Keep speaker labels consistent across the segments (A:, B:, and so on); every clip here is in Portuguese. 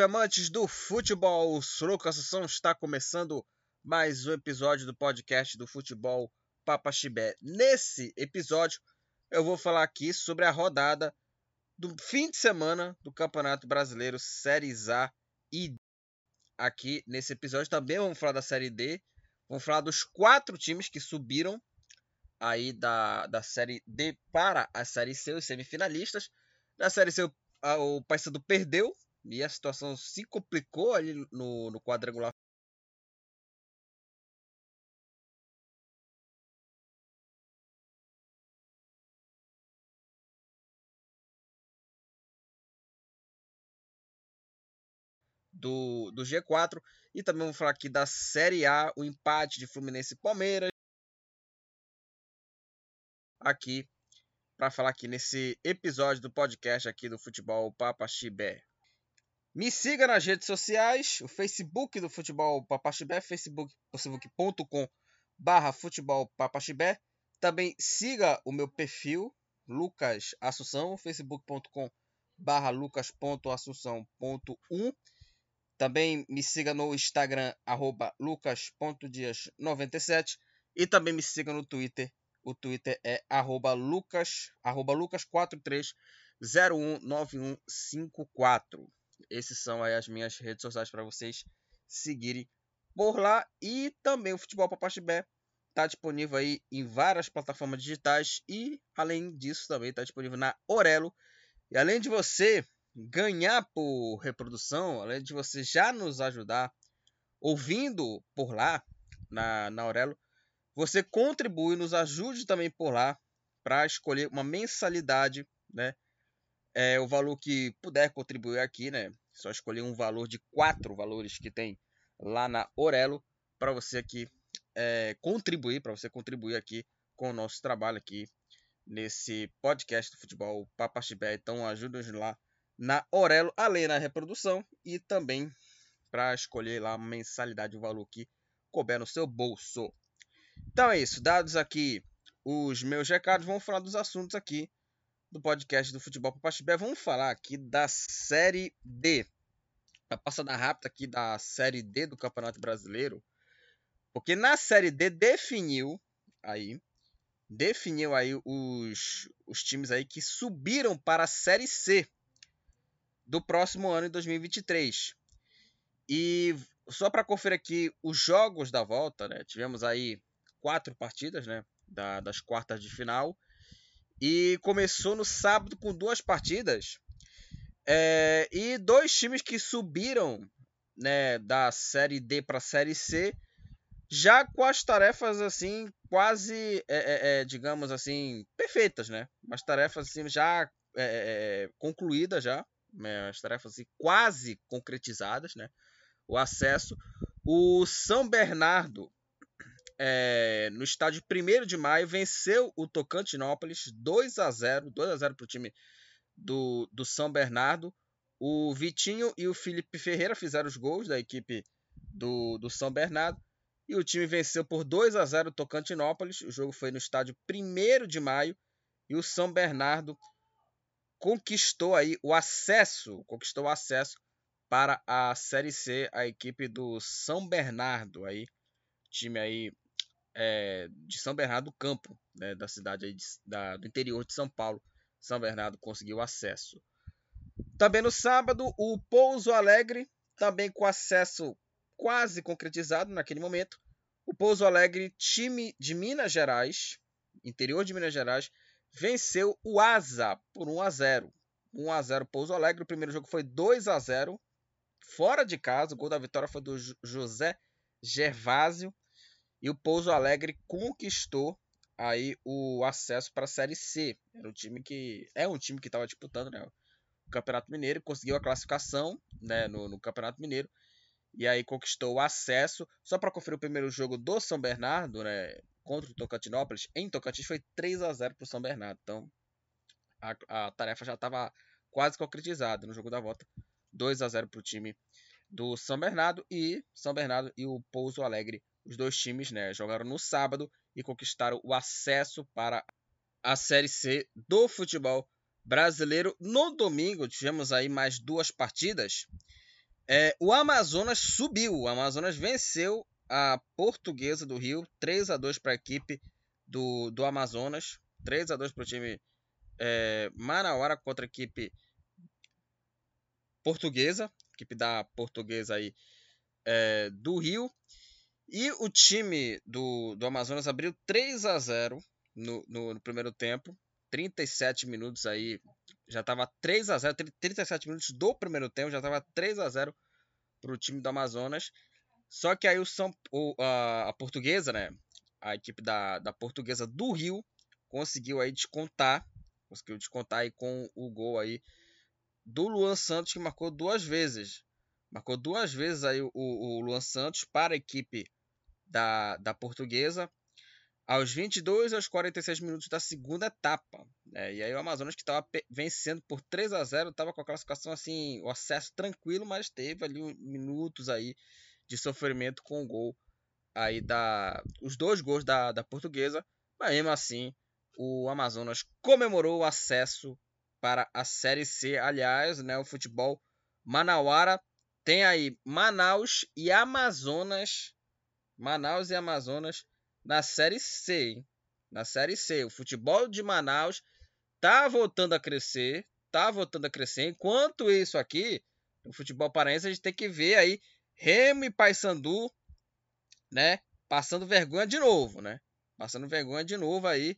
A: Salve amantes do futebol! Lucas Assunção está começando mais um episódio do podcast do Futebol Papa Chibé. Nesse episódio, eu vou falar aqui sobre a rodada do fim de semana do Campeonato Brasileiro Séries A e D. Aqui nesse episódio também vamos falar da Série D. Vamos falar dos quatro times que subiram aí da, da Série D para a Série C, os semifinalistas. Na Série C, o Paysandu perdeu e a situação se complicou ali no, no quadrangular. Do, do G4 e também vamos falar aqui da Série A, o empate de Fluminense e Palmeiras. Aqui para falar aqui nesse episódio do podcast aqui do Futebol Papa Chibé. Me siga nas redes sociais, o Facebook do Futebol Papaxibé, facebook, facebook.com barra futebol papaxibé. Também siga o meu perfil, Lucas Assunção, facebook.com barra lucas.assunção.1. Também me siga no Instagram, arroba lucas.dias97. E também me siga no Twitter, o Twitter é arroba lucas, arroba lucas43019154. Esses são as minhas redes sociais para vocês seguirem por lá. E também o Futebol Papaxibé está disponível aí em várias plataformas digitais. E além disso também está disponível na Orelo. E além de você ganhar por reprodução, além de você já nos ajudar ouvindo por lá na, na Aurelo, você contribui, nos ajude também por lá para escolher uma mensalidade, né? É, o valor que puder contribuir aqui, né? Só escolher um valor de quatro valores que tem lá na Orelo para você aqui é, contribuir, para você contribuir aqui com o nosso trabalho aqui nesse podcast do futebol Papaxibé. Então ajuda-nos lá na Orelo, além da reprodução e também para escolher lá a mensalidade, o valor que couber no seu bolso. Então é isso, dados aqui os meus recados, vamos falar dos assuntos aqui do podcast do Futebol Papaxibé, vamos falar aqui da Série D. A passada rápida aqui da Série D do Campeonato Brasileiro. Porque na Série D definiu aí definiu aí os, os times aí que subiram para a Série C do próximo ano em 2023. E só para conferir aqui os jogos da volta, né? Tivemos aí quatro partidas, né? Da, das quartas de final. E começou no sábado com duas partidas. É, e dois times que subiram né, da Série D para a Série C, já com as tarefas assim, quase, é, é, é digamos assim, perfeitas, né? As tarefas assim, já é, é, concluídas, já. Né? As tarefas assim, quase concretizadas, né? O acesso. O São Bernardo é, no estádio 1 de maio, venceu o Tocantinópolis 2 a 0 2 a 0 para o time do, do São Bernardo. O Vitinho e o Felipe Ferreira fizeram os gols da equipe do, do São Bernardo. E o time venceu por 2 a 0 o Tocantinópolis. O jogo foi no estádio 1 de maio. E o São Bernardo conquistou aí o acesso, conquistou o acesso para a Série C, a equipe do São Bernardo aí, time aí é, de São Bernardo do Campo, né, da cidade de, da, do interior de São Paulo. São Bernardo conseguiu acesso. Também no sábado, o Pouso Alegre, também com acesso quase concretizado naquele momento. O Pouso Alegre, time de Minas Gerais, interior de Minas Gerais, venceu o Asa por 1 a 0. 1 a 0 Pouso Alegre. O primeiro jogo foi 2 a 0 fora de casa. O gol da vitória foi do José Gervásio. E o Pouso Alegre conquistou aí o acesso para a Série C. Era um time que é um time que estava disputando, né, o Campeonato Mineiro, conseguiu a classificação, né, no, no Campeonato Mineiro. E aí conquistou o acesso. Só para conferir o primeiro jogo do São Bernardo, né, contra o Tocantinópolis, em Tocantins foi 3 a 0 para o São Bernardo. Então a, a tarefa já estava quase concretizada no jogo da volta. 2 a 0 para o time do São Bernardo e São Bernardo e o Pouso Alegre os dois times né, jogaram no sábado e conquistaram o acesso para a Série C do futebol brasileiro. No domingo tivemos aí mais duas partidas. É, o Amazonas subiu. O Amazonas venceu a Portuguesa do Rio, 3 a 2 para a equipe do, do Amazonas, 3 a 2 para o time é, Manauara contra a equipe portuguesa, equipe da Portuguesa aí é, do Rio. E o time do, do Amazonas abriu 3 a 0 no, no, no primeiro tempo. 37 minutos aí. Já estava 3 a 0 37 minutos do primeiro tempo. Já estava 3 a 0 para o time do Amazonas. Só que aí o São, o, a, a portuguesa, né? A equipe da, da portuguesa do Rio conseguiu aí descontar. Conseguiu descontar aí com o gol aí do Luan Santos, que marcou duas vezes. Marcou duas vezes aí o, o Luan Santos para a equipe da, da portuguesa aos 22 aos 46 minutos da segunda etapa. Né? E aí o Amazonas que estava vencendo por 3 a 0 estava com a classificação assim, o acesso tranquilo, mas teve ali minutos aí de sofrimento com o gol aí da os dois gols da, da portuguesa, mas mesmo assim o Amazonas comemorou o acesso para a Série C. Aliás, né, o futebol manauara tem aí Manaus e Amazonas, Manaus e Amazonas na Série C. Hein? Na Série C, o futebol de Manaus tá voltando a crescer, tá voltando a crescer. Enquanto isso aqui, o futebol paraense a gente tem que ver aí Remo e Paysandu, né, passando vergonha de novo, né? Passando vergonha de novo aí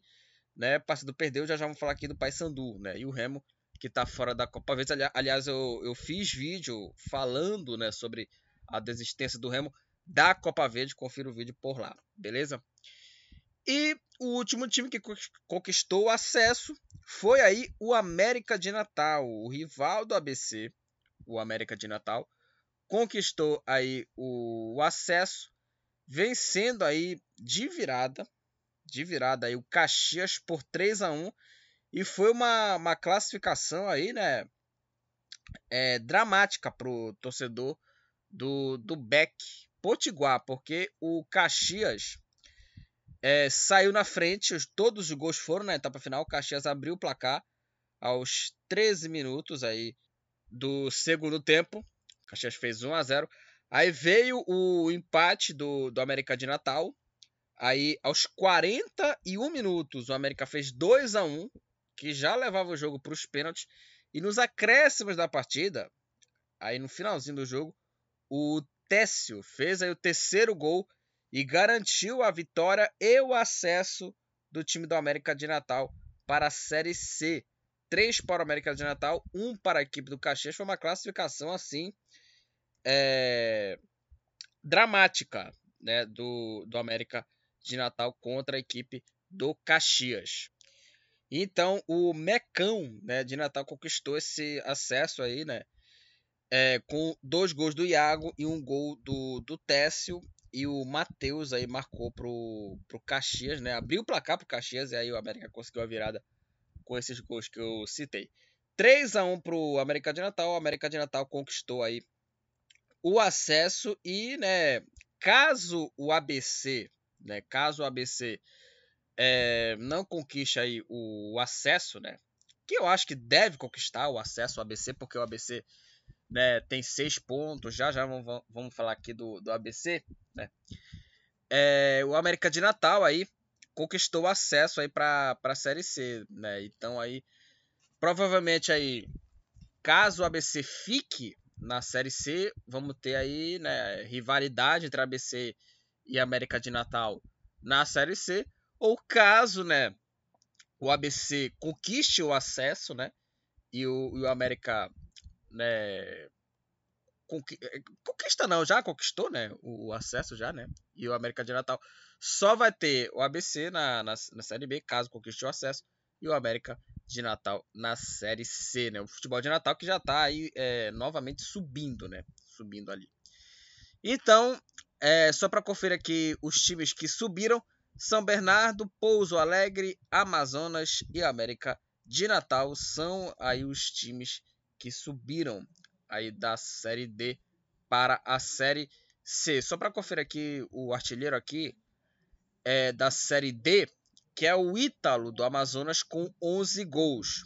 A: né? Paysandu perdeu, já já vamos falar aqui do Paysandu, né? E o Remo que tá fora da Copa. Aliás, eu, eu fiz vídeo falando, né, sobre a desistência do Remo da Copa Verde. Confira o vídeo por lá, beleza? E o último time que conquistou o acesso foi aí o América de Natal, o rival do ABC, o América de Natal, conquistou aí o acesso, vencendo aí de virada de virada aí o Caxias por 3 a 1 e foi uma, uma classificação aí, né, é, dramática pro torcedor do, do Beck Potiguar, porque o Caxias é, saiu na frente, todos os gols foram na etapa final, o Caxias abriu o placar aos 13 minutos aí do segundo tempo, o Caxias fez 1 a 0 Aí veio o empate do, do América de Natal, Aí, aos 41 minutos, o América fez 2 a 1 que já levava o jogo para os pênaltis. E nos acréscimos da partida, aí no finalzinho do jogo, o Técio fez aí o terceiro gol e garantiu a vitória e o acesso do time do América de Natal para a Série C. Três para o América de Natal, um para a equipe do Caxias. Foi uma classificação assim é, dramática né, do, do América de Natal contra a equipe do Caxias. Então o Mecão né, de Natal conquistou esse acesso aí, né? É, com dois gols do Iago e um gol do, do Técio. E o Matheus aí marcou pro, pro Caxias, né? Abriu o placar pro Caxias e aí o América conseguiu a virada com esses gols que eu citei. 3 a 1 pro América de Natal. O América de Natal conquistou aí o acesso e, né, caso o ABC né? Caso o ABC é, não conquiste aí o, acesso, né? Que eu acho que deve conquistar o acesso ao ABC, porque o ABC né, tem seis pontos. Já já vamos, vamos falar aqui do, do ABC, né? É, o América de Natal aí conquistou acesso aí para a Série C, né? Então aí provavelmente aí caso o ABC fique na Série C, vamos ter aí, né, rivalidade entre ABC e América de Natal na Série C, ou caso, né, o ABC conquiste o acesso, né, e o, e o América, né, conquista não, já conquistou, né, o, acesso já, né, e o América de Natal só vai ter o ABC na, na, na Série B, caso conquiste o acesso, e o América de Natal na Série C, né, o futebol de Natal que já está aí é, novamente subindo, né, subindo ali. Então, é, só para conferir aqui os times que subiram: São Bernardo, Pouso Alegre, Amazonas e América de Natal são aí os times que subiram aí da série D para a série C. Só para conferir aqui o artilheiro aqui é da série D, que é o Ítalo do Amazonas com 11 gols.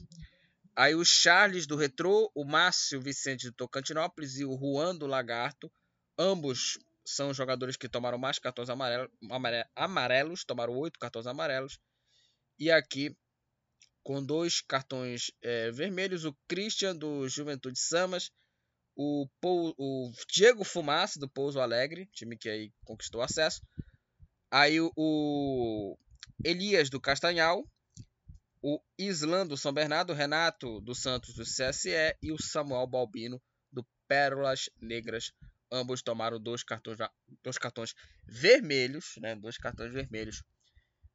A: Aí o Charles do Retrô, o Márcio Vicente do Tocantinópolis e o Juan do Lagarto. Ambos são jogadores que tomaram mais cartões amarelos, amarelos tomaram oito cartões amarelos. E aqui, com dois cartões é, vermelhos, o Christian do Juventude Samas, o, Pou, o Diego Fumaça do Pouso Alegre, time que aí conquistou acesso. Aí o, o Elias do Castanhal, o Islan do São Bernardo, o Renato do Santos do CSE e o Samuel Balbino do Pérolas Negras. Ambos tomaram dois cartões, dois cartões vermelhos, né? Dois cartões vermelhos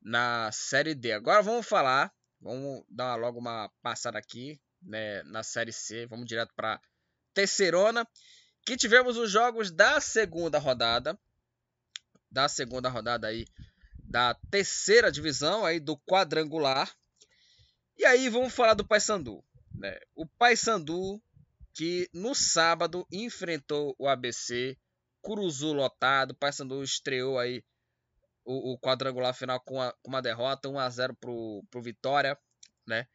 A: na Série D. Agora vamos falar, vamos dar logo uma passada aqui, né? Na Série C, vamos direto para terceirona, que tivemos os jogos da segunda rodada, da segunda rodada aí da terceira divisão aí do quadrangular. E aí vamos falar do Paysandu, né? O Paysandu que no sábado enfrentou o ABC, Curuzu lotado, o Paysandu estreou aí o, o, quadrangular final com, a, com uma derrota, 1 a 0 pro, pro Vitória, né?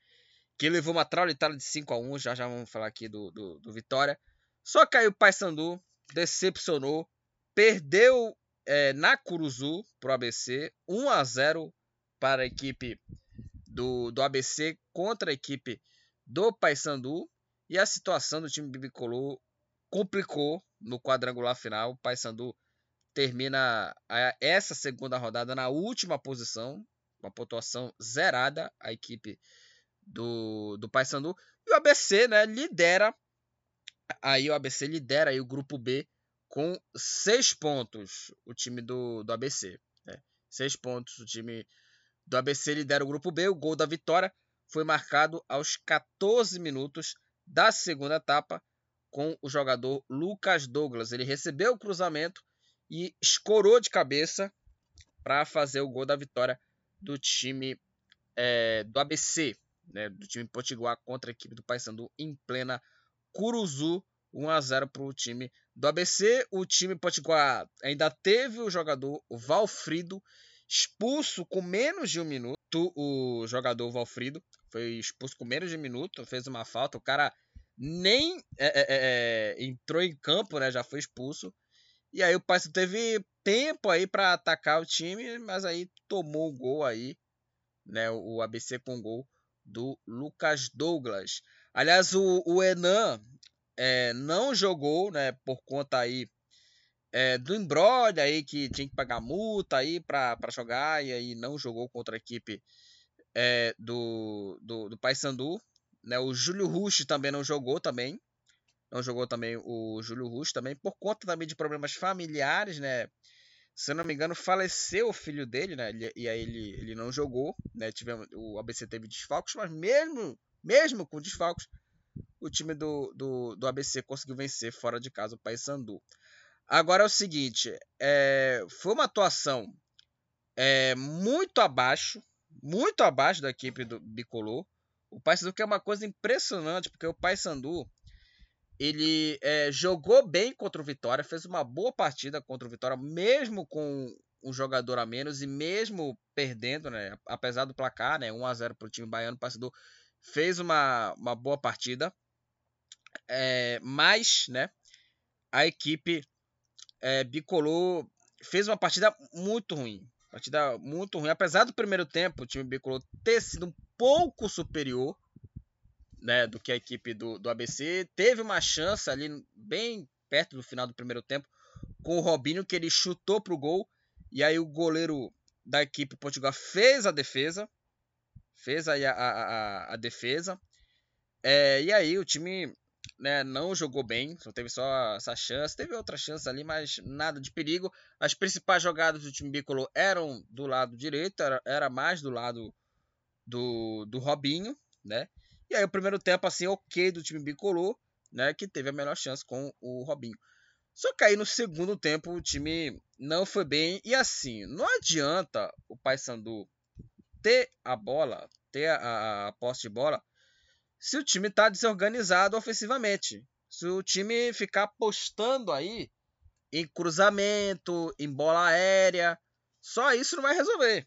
A: Que levou uma traulitada de 5 a 1 já já vamos falar aqui do, do, do Vitória. Só aí o Paysandu decepcionou, perdeu é, na Curuzu pro ABC, 1 a 0 para a equipe do, do ABC contra a equipe do Paysandu. E a situação do time bibicolor complicou no quadrangular final. O Paysandu termina essa segunda rodada na última posição, com a pontuação zerada, a equipe do, do Paysandu. E o ABC né, lidera, aí o ABC lidera aí o grupo B com seis pontos, o time do, do ABC. Né? Seis pontos, o time do ABC lidera o grupo B. O gol da vitória foi marcado aos 14 minutos da segunda etapa com o jogador Lucas Douglas. Ele recebeu o cruzamento e escorou de cabeça para fazer o gol da vitória do time é, do ABC, né, do time Potiguar contra a equipe do Paysandu em plena Curuzu. 1 a 0 para o time do ABC. O time Potiguar ainda teve o jogador Valfrido expulso com menos de um minuto. O jogador Valfrido foi expulso com menos de um minuto, fez uma falta. O cara nem é, é, é, é entrou em campo, né? Já foi expulso. E aí o Paysandu teve tempo aí para atacar o time, mas aí tomou o gol aí, né? O ABC com gol do Lucas Douglas. Aliás, o, o Enan é, não jogou, né? Por conta aí é, do embrolho aí que tinha que pagar multa aí para jogar e aí não jogou contra a equipe é, do, do, do Paysandu. Né? O Júlio Rush também não jogou também. Não jogou também o Júlio Rush também por conta também de problemas familiares, né? Se eu não me engano, faleceu o filho dele, né? E aí ele, ele não jogou, né? Tivemos, o ABC teve desfalques, mas mesmo, mesmo com desfalques, o time do, do, do ABC conseguiu vencer fora de casa o Paysandu. Agora é o seguinte, é, foi uma atuação é, muito abaixo, muito abaixo da equipe do Bicolor. O Paysandu que é uma coisa impressionante, porque o Paysandu ele é, jogou bem contra o Vitória, fez uma boa partida contra o Vitória, mesmo com um jogador a menos e mesmo perdendo, né, apesar do placar, né, 1 a 0 para o time baiano, o Paysandu fez uma, uma boa partida, é, mas, né, a equipe é, Bicolor fez uma partida muito ruim. Partida muito ruim. Apesar do primeiro tempo, o time Bicolor ter sido um pouco superior né, do que a equipe do, do ABC. Teve uma chance ali bem perto do final do primeiro tempo com o Robinho, que ele chutou para o gol. E aí o goleiro da equipe Portugal fez a defesa. Fez aí a, a, a, defesa. É, e aí o time né, não jogou bem, só teve só essa chance. Teve outra chance ali, mas nada de perigo. As principais jogadas do time bicolor eram do lado direito, era, era mais do lado do, do Robinho, né? E aí o primeiro tempo assim, ok do time bicolor, né, que teve a melhor chance com o Robinho. Só que aí no segundo tempo o time não foi bem e assim, não adianta o Paysandu ter a bola, ter a, a, posse de bola se o time está desorganizado ofensivamente. Se o time ficar apostando aí em cruzamento, em bola aérea, só isso não vai resolver.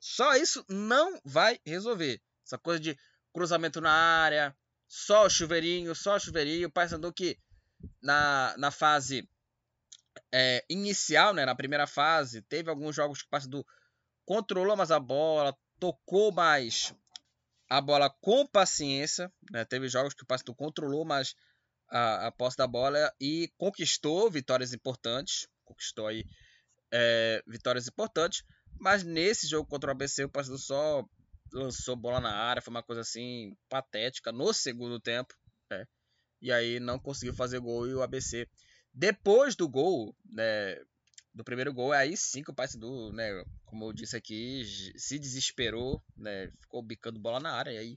A: Só isso não vai resolver. Essa coisa de cruzamento na área, só chuveirinho, só chuveirinho. O Paysandu que na, na fase é, inicial, né, na primeira fase, teve alguns jogos que o Paysandu controlou mais a bola, tocou mais a bola com paciência. Né? Teve jogos que o Paysandu controlou mais a, a posse da bola e conquistou vitórias importantes. Conquistou aí é, vitórias importantes. Mas nesse jogo contra o ABC, o Paysandu só lançou bola na área. Foi uma coisa assim patética no segundo tempo. Né? E aí não conseguiu fazer gol e o ABC. Depois do gol, né, do primeiro gol, aí sim que o Paysandu, né, como eu disse aqui, se desesperou, né, ficou bicando bola na área. Aí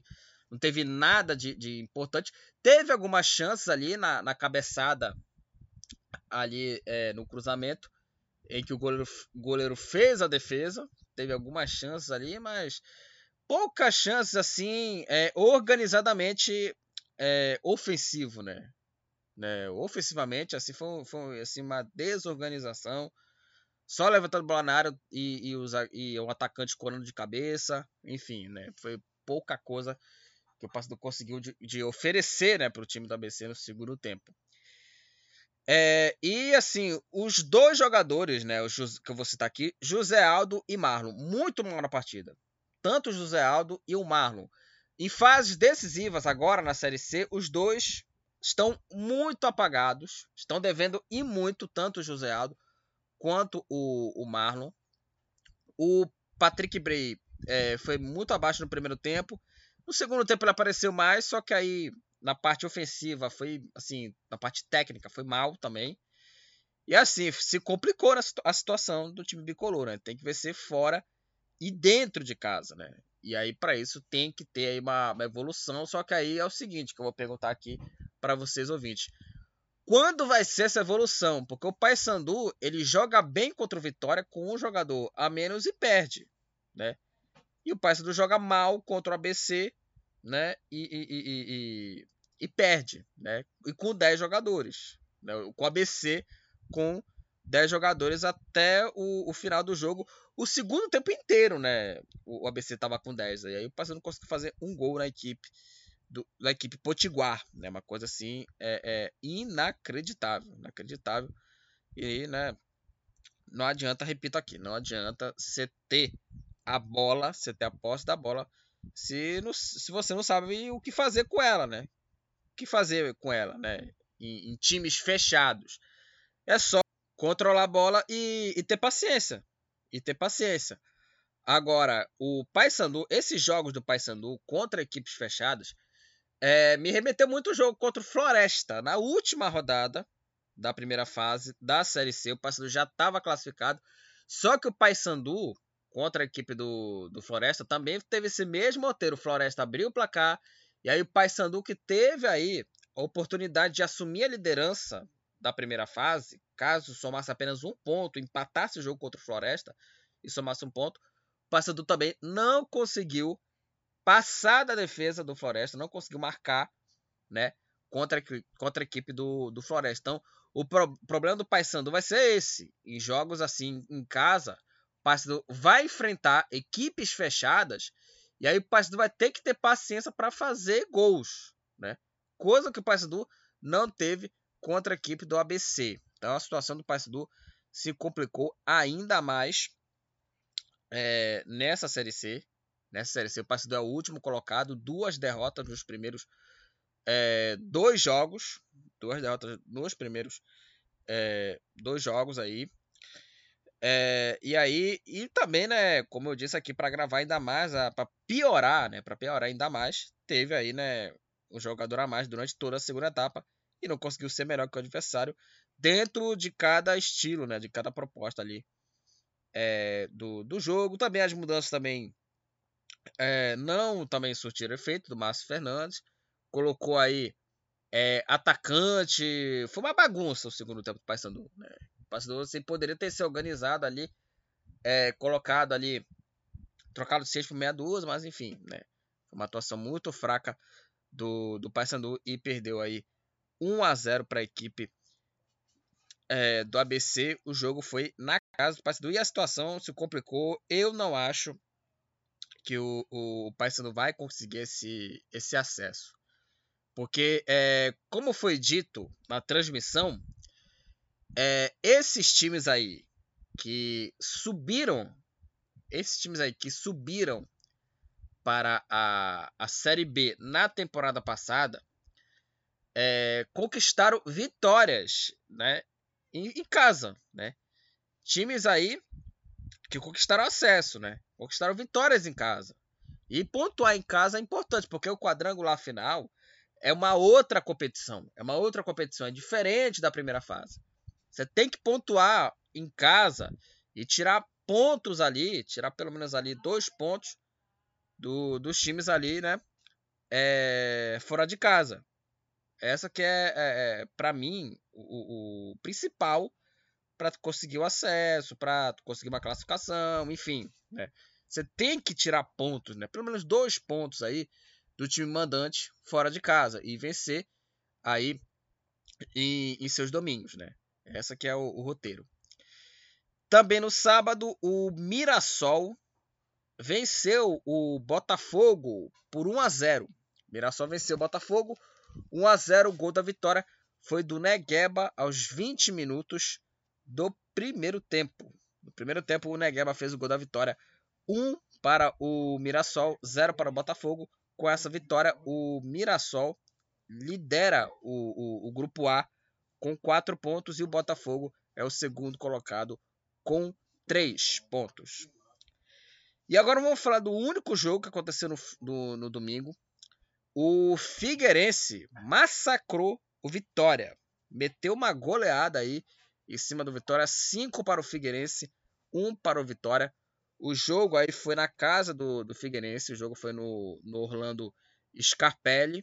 A: não teve nada de, de importante. Teve algumas chances ali na, na cabeçada, ali é, no cruzamento, em que o goleiro, goleiro fez a defesa. Teve algumas chances ali, mas poucas chances assim, é, organizadamente é, ofensivo, né? né? Ofensivamente, assim, foi, foi assim, uma desorganização. Só levantando bola na área e, e, os, e o atacante corando de cabeça. Enfim, né? Foi pouca coisa que o Paysandu conseguiu de, de oferecer né, para o time do ABC no segundo tempo. É, e assim, os dois jogadores, né, os, que eu vou citar aqui, José Aldo e Marlon, muito mal na partida. Tanto o José Aldo e o Marlon. Em fases decisivas, agora na Série C, os dois estão muito apagados, estão devendo e muito, tanto o José Aldo quanto o, o Marlon. O Patrick Bray é, foi muito abaixo no primeiro tempo no segundo tempo ele apareceu mais, só que aí na parte ofensiva foi assim, na parte técnica foi mal também. E assim, se complicou a situação do time bicolor, né? Tem que vencer fora e dentro de casa, né? E aí para isso tem que ter aí uma, uma, evolução, só que aí é o seguinte que eu vou perguntar aqui para vocês ouvintes. Quando vai ser essa evolução? Porque o Paysandu, ele joga bem contra o Vitória com um jogador a menos e perde, né? E o Paysandu joga mal contra o ABC, né? E, e, e, e, perde, né? E com 10 jogadores. Né? Com o ABC com 10 jogadores até o, o, final do jogo. O segundo tempo inteiro, né? O, ABC estava com 10. Aí o Paysandu conseguiu fazer um gol na equipe. Do, da equipe Potiguar, né? Uma coisa assim é, é inacreditável, inacreditável. E, né? Não adianta, repito aqui, não adianta você ter a bola, você ter a posse da bola, se, não, se você não sabe o que fazer com ela, né? O que fazer com ela, né? Em, em times fechados. É só controlar a bola e, e, ter paciência. E ter paciência. Agora, o Paysandu, esses jogos do Paysandu contra equipes fechadas, é, me remeteu muito o jogo contra o Floresta. Na última rodada da primeira fase da Série C, o Paysandu já estava classificado. Só que o Paysandu contra a equipe do, do Floresta, também teve esse mesmo roteiro. O Floresta abriu o placar, e aí o Paysandu que teve aí a oportunidade de assumir a liderança da primeira fase, caso somasse apenas um ponto, empatasse o jogo contra o Floresta e somasse um ponto, o Paysandu também não conseguiu passar da defesa do Floresta, não conseguiu marcar, né, contra, contra a equipe do, do Floresta. Então, o pro, problema do Paysandu vai ser esse, em jogos assim em casa, Paysandu vai enfrentar equipes fechadas e aí o Paysandu vai ter que ter paciência para fazer gols, né? Coisa que o Paysandu não teve contra a equipe do ABC. Então a situação do Paysandu se complicou ainda mais é, nessa Série C. Nessa Série C, o Paysandu é o último colocado, duas derrotas nos primeiros é, dois jogos, duas derrotas nos primeiros é, dois jogos aí. É, e aí, e também, né, como eu disse aqui, para gravar ainda mais, para piorar, né, para piorar ainda mais, teve aí, né, um jogador a mais durante toda a segunda etapa e não conseguiu ser melhor que o adversário dentro de cada estilo, né, de cada proposta ali é, do, do jogo. Também as mudanças também é, não também surtiram efeito do Márcio Fernandes, colocou aí é, atacante, foi uma bagunça o segundo tempo do Paysandu, né? Pastor, você poderia ter se organizado ali, é, colocado ali, trocado seis por meia dúzia, mas enfim, né? Uma atuação muito fraca do, do Paysandu e perdeu aí 1 a 0 para a equipe é, do ABC. O jogo foi na casa do Paysandu e a situação se complicou. Eu não acho que o, o Paysandu vai conseguir esse, esse acesso. Porque, é, como foi dito na transmissão, é, esses times aí que subiram, esses times aí que subiram para a, a Série B na temporada passada, é, conquistaram vitórias né, em, em, casa. Né? Times aí que conquistaram acesso, né? conquistaram vitórias em casa. E pontuar em casa é importante, porque o quadrangular final é uma outra competição. É uma outra competição, é diferente da primeira fase. Você tem que pontuar em casa e tirar pontos ali, tirar pelo menos ali dois pontos do, dos times ali, né? É, fora de casa. Essa que é, é, é para mim o, o principal para conseguir o acesso, para conseguir uma classificação, enfim, né? Você tem que tirar pontos, né? Pelo menos dois pontos aí do time mandante fora de casa e vencer aí em, em seus domínios, né? Essa que é o, o roteiro. Também no sábado, o Mirassol venceu o Botafogo por 1 a 0. Mirassol venceu o Botafogo 1 a 0. O gol da vitória foi do Negueba aos 20 minutos do primeiro tempo. No primeiro tempo, o Negueba fez o gol da vitória 1 para o Mirassol, 0 para o Botafogo. Com essa vitória, o Mirassol lidera o, o, o grupo A com 4 pontos e o Botafogo é o segundo colocado com 3 pontos. E agora vamos falar do único jogo que aconteceu no, no, no domingo. O Figueirense massacrou o Vitória. Meteu uma goleada aí em cima do Vitória. 5 para o Figueirense, 1 para o Vitória. O jogo aí foi na casa do, do Figueirense. O jogo foi no, no Orlando Scarpelli.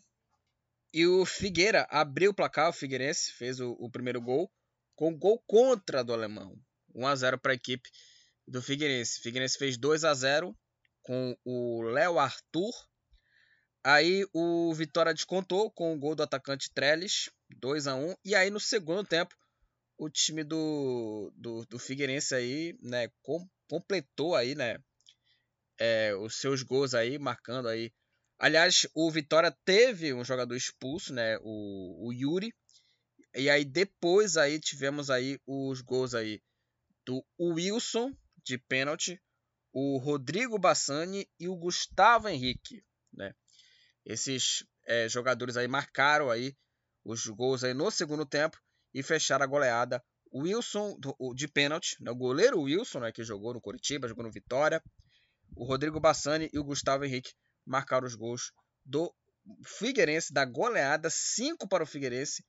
A: E o Figueira abriu o placar. O Figueirense fez o, o primeiro gol com gol contra do alemão. 1 a 0 para a equipe do Figueirense. O Figueirense fez 2 a 0 com o Léo Arthur. Aí o Vitória descontou com o gol do atacante Trellis, 2 a 1 E aí no segundo tempo, o time do, do, do Figueirense aí, né, com, completou aí, né, é, os seus gols aí, marcando aí. Aliás, o Vitória teve um jogador expulso, né, o, o Yuri. E aí depois aí tivemos aí os gols aí do Wilson de pênalti, o Rodrigo Bassani e o Gustavo Henrique, né? Esses é, jogadores aí marcaram aí os gols aí no segundo tempo e fecharam a goleada. Wilson de pênalti, né? o goleiro Wilson, né, que jogou no Curitiba, jogou no Vitória. O Rodrigo Bassani e o Gustavo Henrique marcaram os gols do Figueirense, da goleada, 5 para o Figueirense,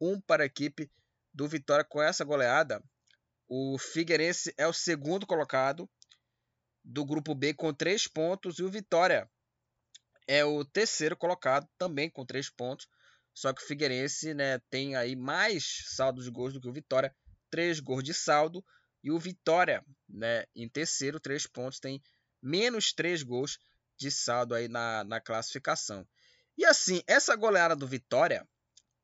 A: 1 um para a equipe do Vitória. Com essa goleada, o Figueirense é o segundo colocado do grupo B com três pontos e o Vitória é o terceiro colocado também com três pontos. Só que o Figueirense né, tem aí mais saldo de gols do que o Vitória, três gols de saldo. E o Vitória, né, em terceiro, três pontos, tem menos três gols de saldo aí na, na classificação. E assim, essa goleada do Vitória,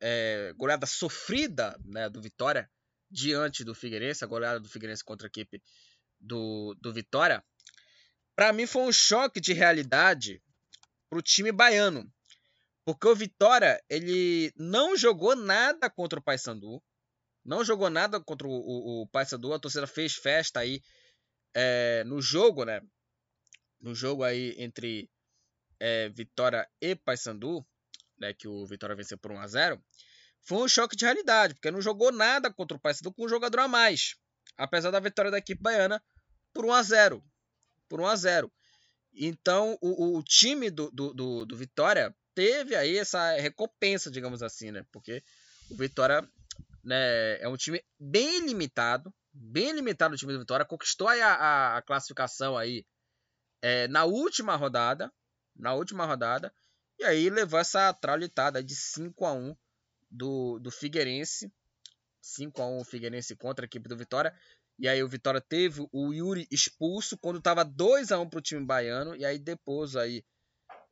A: é, goleada sofrida né, do Vitória, diante do Figueirense, a goleada do Figueirense contra a equipe do, do Vitória, para mim foi um choque de realidade para o time baiano. Porque o Vitória, ele não jogou nada contra o Paysandu, não jogou nada contra o, o, o Paysandu, a torcida fez festa aí é, no jogo, né? No jogo aí entre é, Vitória e Paysandu, né, que o Vitória venceu por 1 a 0 foi um choque de realidade, porque não jogou nada contra o Paysandu com um jogador a mais. Apesar da vitória da equipe baiana por 1 a 0 Por 1 a 0 Então, o, o time do, do, do, do, Vitória teve aí essa recompensa, digamos assim, né? Porque o Vitória né, é um time bem limitado, bem limitado o time do Vitória, conquistou a, a, a classificação aí é, na última rodada, na última rodada, e aí levou essa traulitada de 5 a 1 do, do Figueirense. 5 a 1 o Figueirense contra a equipe do Vitória. E aí o Vitória teve o Yuri expulso quando estava 2 a 1 para o time baiano. E aí depois aí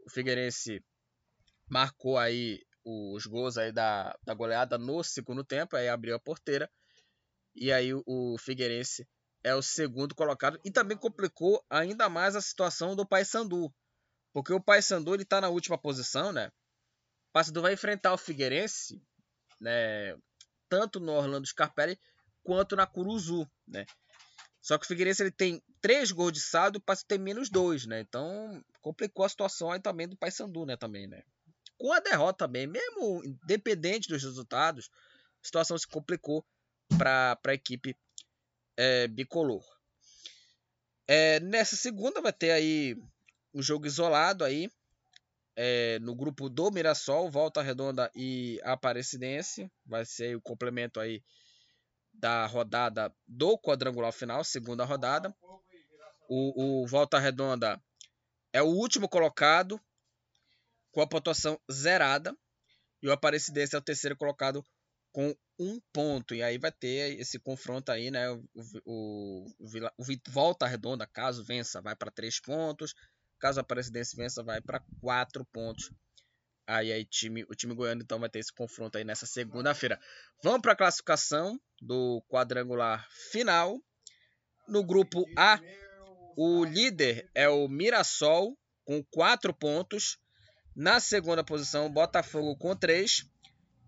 A: o Figueirense marcou aí os gols aí da, da goleada no segundo tempo. Aí abriu a porteira. E aí o Figueirense é o segundo colocado. E também complicou ainda mais a situação do Paysandu. Porque o Paysandu ele está na última posição, né? Paysandu vai enfrentar o Figueirense, né, tanto no Orlando Scarpelli quanto na Curuzu, né? Só que o Figueirense ele tem três gols de saldo o Paysandu tem menos dois, né? Então complicou a situação aí também do Paysandu, né? Também, né? Com a derrota também, mesmo independente dos resultados, a situação se complicou para a equipe é, bicolor. É, nessa segunda vai ter aí um jogo isolado aí é, no grupo do Mirassol, Volta Redonda e Aparecidense. Vai ser o complemento aí da rodada do quadrangular final, segunda rodada. O, o Volta Redonda é o último colocado com a pontuação zerada. E o Aparecidense é o terceiro colocado com um ponto. E aí vai ter esse confronto aí, né? O, o, o, Volta Redonda, caso vença, vai para três pontos. Caso a Aparecidense vença, vai para quatro pontos. Aí, aí time, o time goiano então vai ter esse confronto aí nessa segunda-feira. Vamos para a classificação do quadrangular final. No grupo A, o líder é o Mirassol com quatro pontos. Na segunda posição, o Botafogo com três.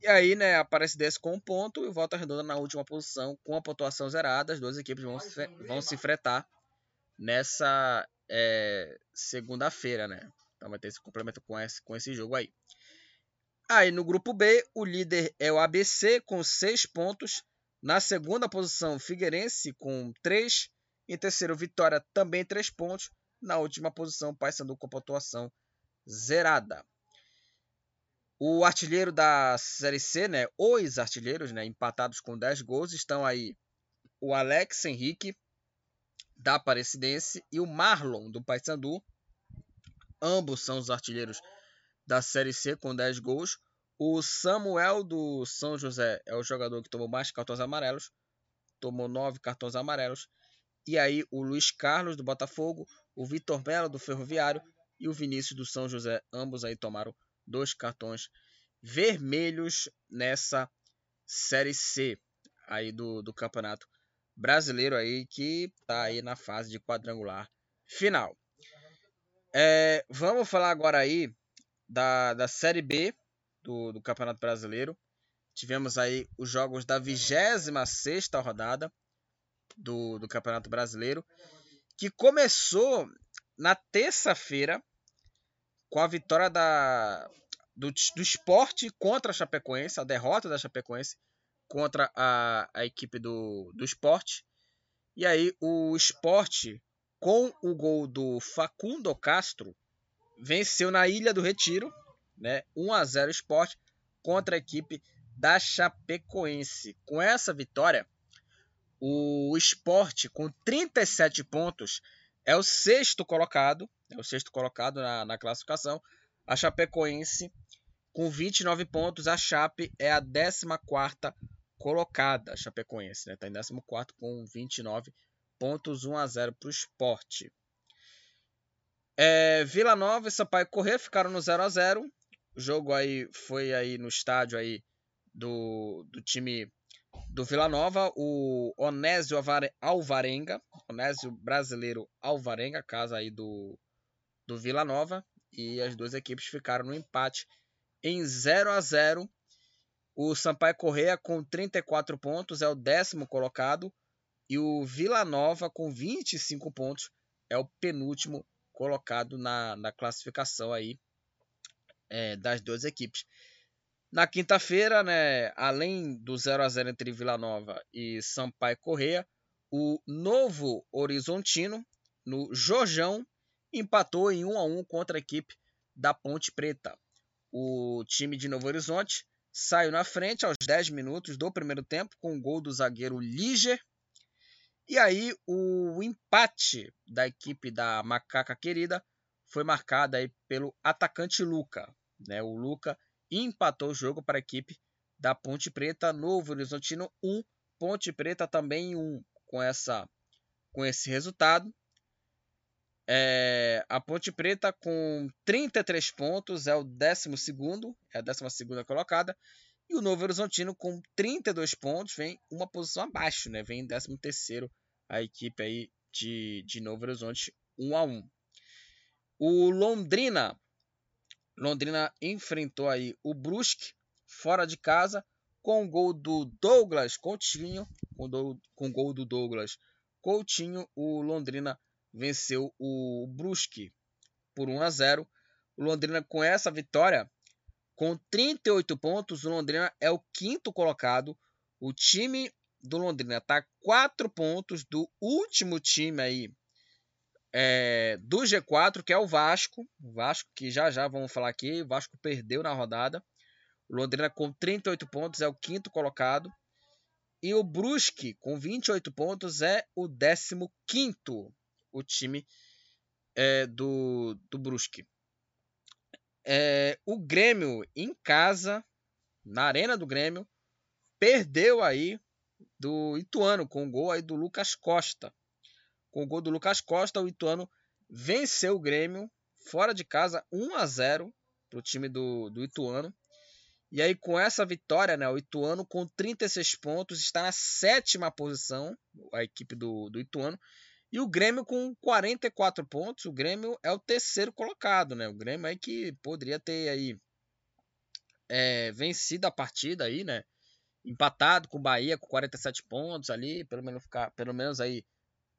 A: E aí, né, aparece desse com um ponto e volta redonda na última posição com a pontuação zerada. As duas equipes vão se, vão se enfrentar nessa é, segunda-feira, né? Então vai ter esse complemento com esse, com esse jogo aí. Aí no grupo B, o líder é o ABC com 6 pontos. Na segunda posição, Figueirense com 3. Em terceiro, Vitória também 3 pontos. Na última posição, Paysandu com pontuação zerada. O artilheiro da Série C, né? Os artilheiros, né? Empatados com 10 gols, estão aí o Alex Henrique, da Aparecidense, e o Marlon, do Paysandu. Ambos são os artilheiros da Série C com 10 gols. O Samuel do São José é o jogador que tomou mais cartões amarelos, tomou 9 cartões amarelos. E aí o Luiz Carlos do Botafogo, o Vitor Melo do Ferroviário e o Vinícius do São José, ambos aí tomaram dois cartões vermelhos nessa Série C aí do, do Campeonato Brasileiro aí que tá aí na fase de quadrangular final. É, vamos falar agora aí da, da Série B do, do Campeonato Brasileiro. Tivemos aí os jogos da 26 rodada do, do Campeonato Brasileiro, que começou na terça-feira com a vitória da, do, do esporte contra a Chapecoense, a derrota da Chapecoense contra a, a equipe do, do esporte. E aí o esporte, com o gol do Facundo Castro, venceu na Ilha do Retiro, né, 1 a 0 esporte contra a equipe da Chapecoense. Com essa vitória, o esporte, com 37 pontos, é o sexto colocado é o sexto colocado na, na classificação. A Chapecoense com 29 pontos. A Chape é a 14 colocada. A Chapecoense né? Tá em 14 com 29 pontos. 1 a 0 para o esporte. É, Vila Nova e Sampaio Corrêa ficaram no 0 a 0 O jogo aí foi aí no estádio aí do, do time do Vila Nova, o Onésio Alvarenga, Onésio brasileiro Alvarenga, casa aí do, do Vila Nova e as duas equipes ficaram no empate em 0 a 0. O Sampaio Correia com 34 pontos é o décimo colocado e o Vila Nova com 25 pontos é o penúltimo colocado na, na classificação aí é, das duas equipes. Na quinta-feira, né, além do 0 a 0 entre Vila Nova e Sampaio Correia, o Novo Horizontino no Jojão empatou em 1 a 1 contra a equipe da Ponte Preta. O time de Novo Horizonte saiu na frente aos 10 minutos do primeiro tempo com o gol do zagueiro Liger. E aí o empate da equipe da Macaca Querida foi marcado aí pelo atacante Luca. Né? O Luca empatou o jogo para a equipe da Ponte Preta, Novo Horizontino 1, Ponte Preta também 1. Com, essa, com esse resultado, é, a Ponte Preta com 33 pontos é o 12 é a 12 colocada. E o Novo Horizontino com 32 pontos vem uma posição abaixo, né? Vem em 13 a equipe aí de, de Novo Horizonte 1 a 1. O Londrina Londrina enfrentou aí o Brusque fora de casa com o gol do Douglas Coutinho, com, do, com gol do Douglas Coutinho, o Londrina venceu o Brusque por 1 a 0. O Londrina com essa vitória, com 38 pontos, o Londrina é o quinto colocado. O time do Londrina está 4 pontos do último time aí é, do G4, que é o Vasco. O Vasco, que já já vamos falar aqui. O Vasco perdeu na rodada. O Londrina com 38 pontos é o quinto colocado. E o Brusque, com 28 pontos, é o 15 o time é, do, do Brusque. É, o Grêmio em casa, na arena do Grêmio, perdeu aí do Ituano com o gol aí do Lucas Costa. Com o gol do Lucas Costa, o Ituano venceu o Grêmio fora de casa 1 a 0 para o time do, do Ituano. E aí, com essa vitória, né, o Ituano com 36 pontos está na sétima posição, a equipe do, do Ituano. E o Grêmio com 44 pontos, o Grêmio é o terceiro colocado, né? O Grêmio aí que poderia ter aí é, vencido a partida aí, né? Empatado com o Bahia com 47 pontos ali, pelo menos ficar, pelo menos aí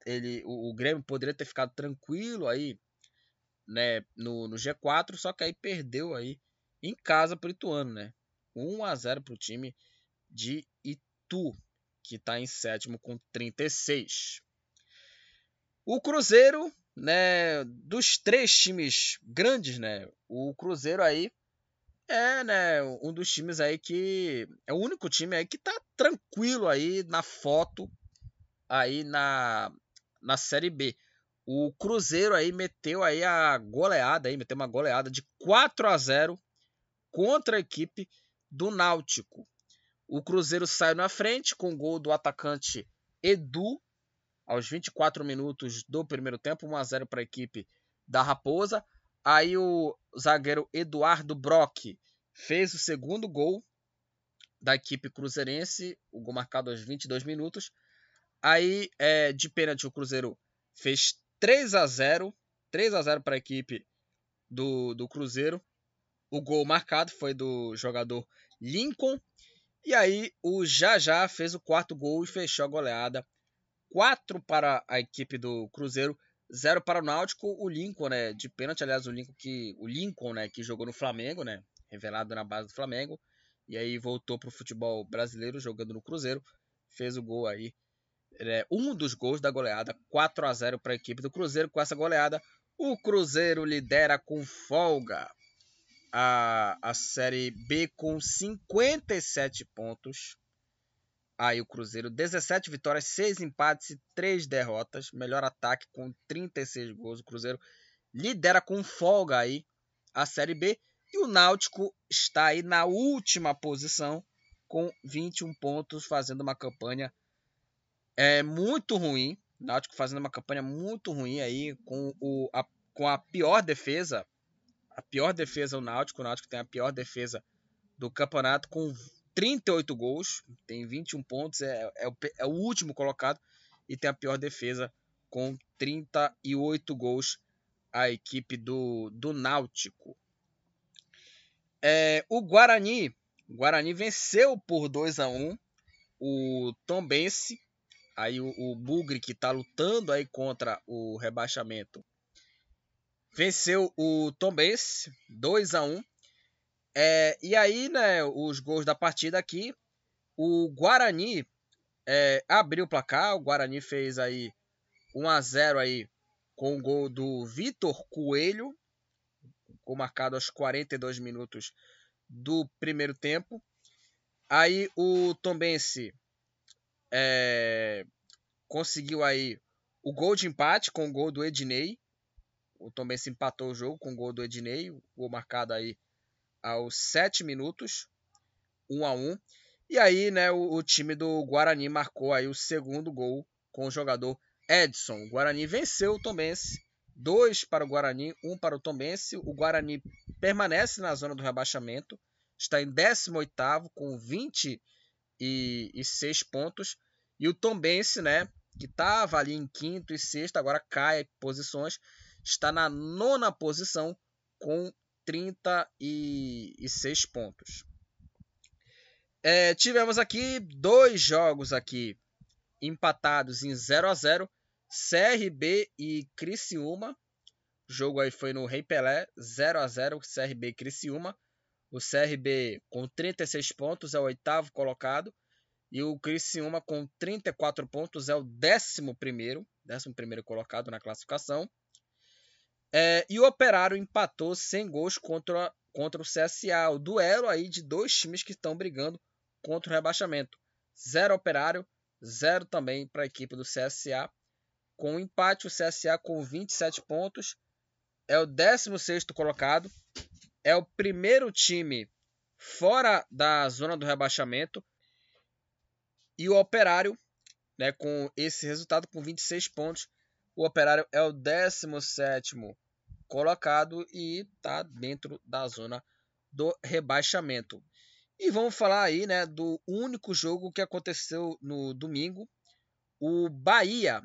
A: ele o, o Grêmio poderia ter ficado tranquilo aí, né, no, no G4, só que aí perdeu aí em casa pro Ituano, né? 1 a 0 pro time de Itu, que está em sétimo com 36. O Cruzeiro, né, dos três times grandes, né, o Cruzeiro aí é, né, um dos times aí que é o único time aí que tá tranquilo aí na foto aí na na Série B. O Cruzeiro aí meteu aí a goleada aí, meteu uma goleada de 4 a 0 contra a equipe do Náutico. O Cruzeiro saiu na frente com o gol do atacante Edu aos 24 minutos do primeiro tempo, 1 a 0 para a equipe da Raposa. Aí o zagueiro Eduardo Brock fez o segundo gol da equipe cruzeirense, o gol marcado aos 22 minutos. Aí, é, de pênalti, o Cruzeiro fez 3 a 0 3 a 0 para a equipe do, do Cruzeiro. O gol marcado foi do jogador Lincoln. E aí o Jajá fez o quarto gol e fechou a goleada. 4 para a equipe do Cruzeiro, 0 para o Náutico. O Lincoln, né, de pênalti, aliás, o Lincoln que o Lincoln, né, que jogou no Flamengo, né, revelado na base do Flamengo, e aí voltou para o futebol brasileiro jogando no Cruzeiro, fez o gol aí, é, um dos gols da goleada, 4 a 0 para a equipe do Cruzeiro. Com essa goleada, o Cruzeiro lidera com folga a, a Série B com 57 pontos. Aí o Cruzeiro, 17 vitórias, 6 empates e 3 derrotas. Melhor ataque com 36 gols. O Cruzeiro lidera com folga aí a Série B. E o Náutico está aí na última posição com 21 pontos, fazendo uma campanha é, muito ruim. O Náutico fazendo uma campanha muito ruim aí com, o, a, com a pior defesa a pior defesa o Náutico. O Náutico tem a pior defesa do campeonato com 38 gols, tem 21 pontos, é, é, o, é o último colocado e tem a pior defesa com 38 gols a equipe do, do Náutico. É, o Guarani, Guarani venceu por 2 a 1 o Tombense, aí o, o Bugre que está lutando aí contra o rebaixamento venceu o Tombense 2 a 1 é, e aí, né, os gols da partida aqui, o Guarani é, abriu o placar, o Guarani fez aí 1 a 0 aí com o gol do Vitor Coelho, gol marcado aos 42 minutos do primeiro tempo. Aí o Tombense é, conseguiu aí o gol de empate com o gol do Ednei, o Tom Benz empatou o jogo com o gol do Ednei, o gol marcado aí aos 7 minutos, 1 a 1. E aí, né, o, o, time do Guarani marcou aí o segundo gol com o jogador Edson. O Guarani venceu o Tombense, 2 para o Guarani, 1 um para o Tombense. O Guarani permanece na zona do rebaixamento, está em 18º com 26 pontos. E o Tombense, né, que estava ali em quinto e sexto, agora cai posições, está na nona posição com 36 pontos. É, tivemos aqui dois jogos aqui empatados em 0 a 0 CRB e Criciúma. O jogo aí foi no Rei Pelé, 0 a 0 CRB e Criciúma. O CRB com 36 pontos é o oitavo colocado. E o Criciúma com 34 pontos é o décimo primeiro, décimo primeiro colocado na classificação. É, e o Operário empatou sem gols contra, contra o CSA. O duelo aí de dois times que estão brigando contra o rebaixamento. Zero Operário, zero também para a equipe do CSA. Com um empate, o CSA com 27 pontos é o 16 colocado. É o primeiro time fora da zona do rebaixamento e o Operário, né, com esse resultado, com 26 pontos, o Operário é o 17 colocado e está dentro da zona do rebaixamento. E vamos falar aí né, do único jogo que aconteceu no domingo. O Bahia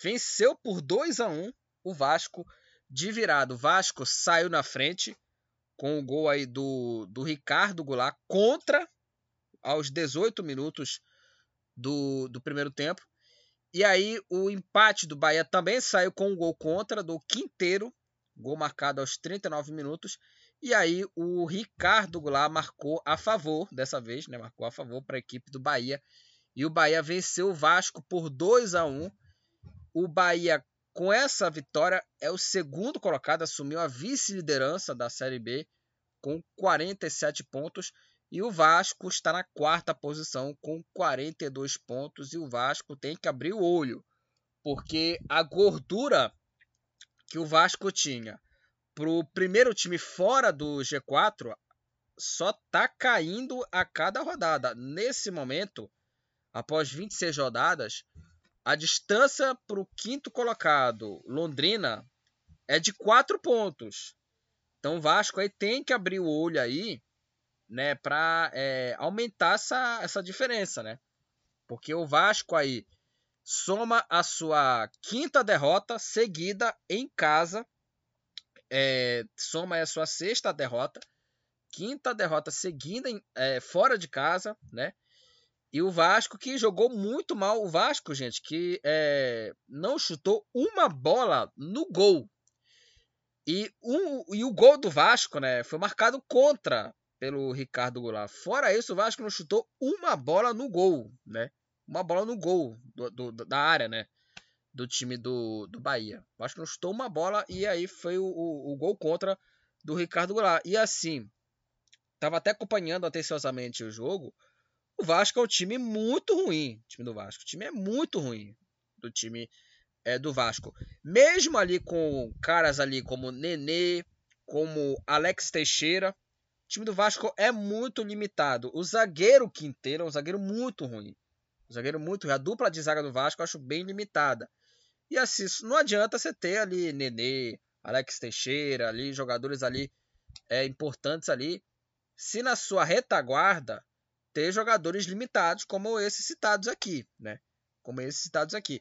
A: venceu por 2 a 1 o Vasco de virado. O Vasco saiu na frente com o gol aí do, do Ricardo Goulart contra aos 18 minutos do, do primeiro tempo. E aí o empate do Bahia também saiu com um gol contra do Quinteiro, gol marcado aos 39 minutos. E aí o Ricardo Goulart marcou a favor, dessa vez, né, marcou a favor para a equipe do Bahia. E o Bahia venceu o Vasco por 2 a 1. O Bahia com essa vitória é o segundo colocado, assumiu a vice-liderança da Série B com 47 pontos e o Vasco está na quarta posição com 42 pontos. E o Vasco tem que abrir o olho, porque a gordura que o Vasco tinha para o primeiro time fora do G4 só está caindo a cada rodada. Nesse momento, após 26 rodadas, a distância para o quinto colocado, Londrina, é de 4 pontos. Então o Vasco aí tem que abrir o olho aí né, para é, aumentar essa, essa diferença, né? Porque o Vasco aí soma a sua quinta derrota seguida em casa, é, soma a sua sexta derrota, quinta derrota seguida em, é, fora de casa, né? E o Vasco que jogou muito mal. O Vasco, gente, que é, não chutou uma bola no gol. E, um, e o gol do Vasco, né, foi marcado contra pelo Ricardo Goulart. Fora isso, o Vasco não chutou uma bola no gol, né? Uma bola no gol do, do, da área, né? Do time do, do Bahia. O Vasco não chutou uma bola e aí foi o, o, o gol contra do Ricardo Goulart. E assim, tava até acompanhando atenciosamente o jogo. O Vasco é um time muito ruim. O time do Vasco. O time é muito ruim. Do time é, do Vasco. Mesmo ali com caras ali como Nenê, como Alex Teixeira, o time do Vasco é muito limitado. O zagueiro Quinteiro é um zagueiro muito ruim. Zagueiro muito. A dupla de zaga do Vasco eu acho bem limitada. E assim, não adianta você ter ali Nenê, Alex Teixeira, ali, jogadores ali é, importantes ali. Se na sua retaguarda ter jogadores limitados, como esses citados aqui, né? Como esses citados aqui.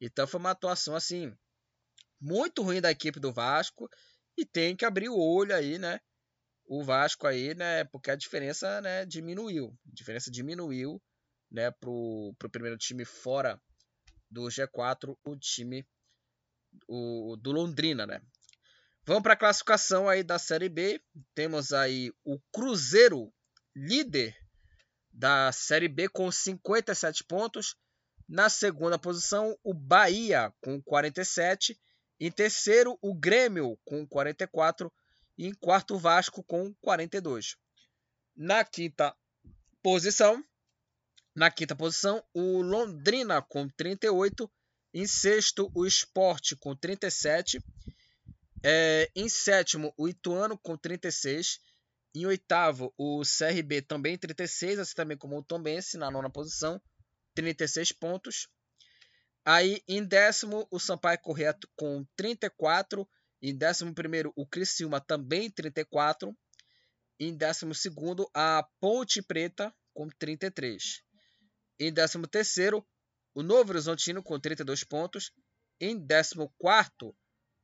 A: Então foi uma atuação assim muito ruim da equipe do Vasco e tem que abrir o olho aí, né? o Vasco aí, né? Porque a diferença né, diminuiu. A diferença diminuiu né, pro, pro primeiro time fora do G4, o time o, do Londrina, né? Vamos para a classificação aí da Série B. Temos aí o Cruzeiro, líder da Série B com 57 pontos. Na segunda posição, o Bahia com 47. Em terceiro, o Grêmio com 44. E em quarto, o Vasco com 42. Na quinta posição, na quinta posição, o Londrina com 38. Em sexto, o Esporte com 37. É, em sétimo, o Ituano com 36. Em oitavo, o CRB também 36, assim também como o Tombense na nona posição, 36 pontos. Aí em décimo, o Sampaio Correto com 34 em 11, o Criciúma também 34. Em 12, a Ponte Preta com 33. Em 13, o Novo Horizontino com 32 pontos. Em 14,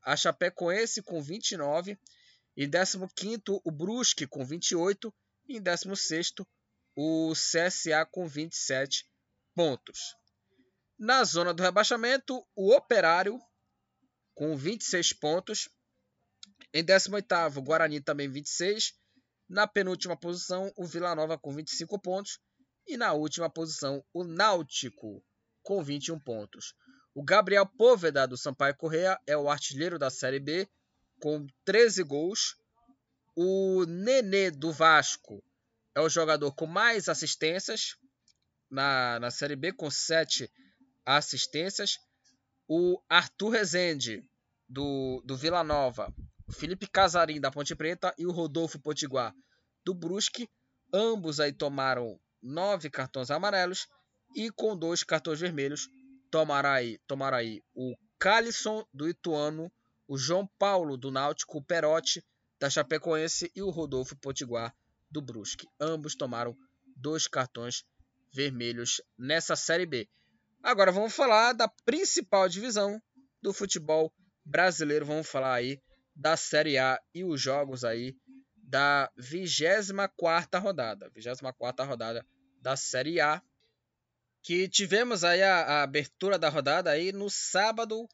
A: a Chapecoense com 29. Em 15 o Brusque com 28 e em 16 o CSA com 27 pontos. Na zona do rebaixamento, o Operário com 26 pontos. Em 18º, o Guarani também 26. Na penúltima posição, o Vila Nova com 25 pontos. E na última posição, o Náutico com 21 pontos. O Gabriel Poveda do Sampaio Correia é o artilheiro da Série B com 13 gols. O Nenê do Vasco é o jogador com mais assistências na, na Série B, com 7 assistências. O Arthur Rezende do, do Vila Nova, o Felipe Casarim da Ponte Preta e o Rodolfo Potiguar do Brusque. Ambos aí tomaram nove cartões amarelos e com dois cartões vermelhos tomará aí, tomará aí o Calisson do Ituano, o João Paulo do Náutico, o Perotti da Chapecoense e o Rodolfo Potiguar do Brusque. Ambos tomaram dois cartões vermelhos nessa Série B. Agora vamos falar da principal divisão do futebol brasileiro. Vamos falar aí da Série A e os jogos aí da 24ª rodada. 24ª rodada da Série A que tivemos aí a, a, abertura da rodada aí no sábado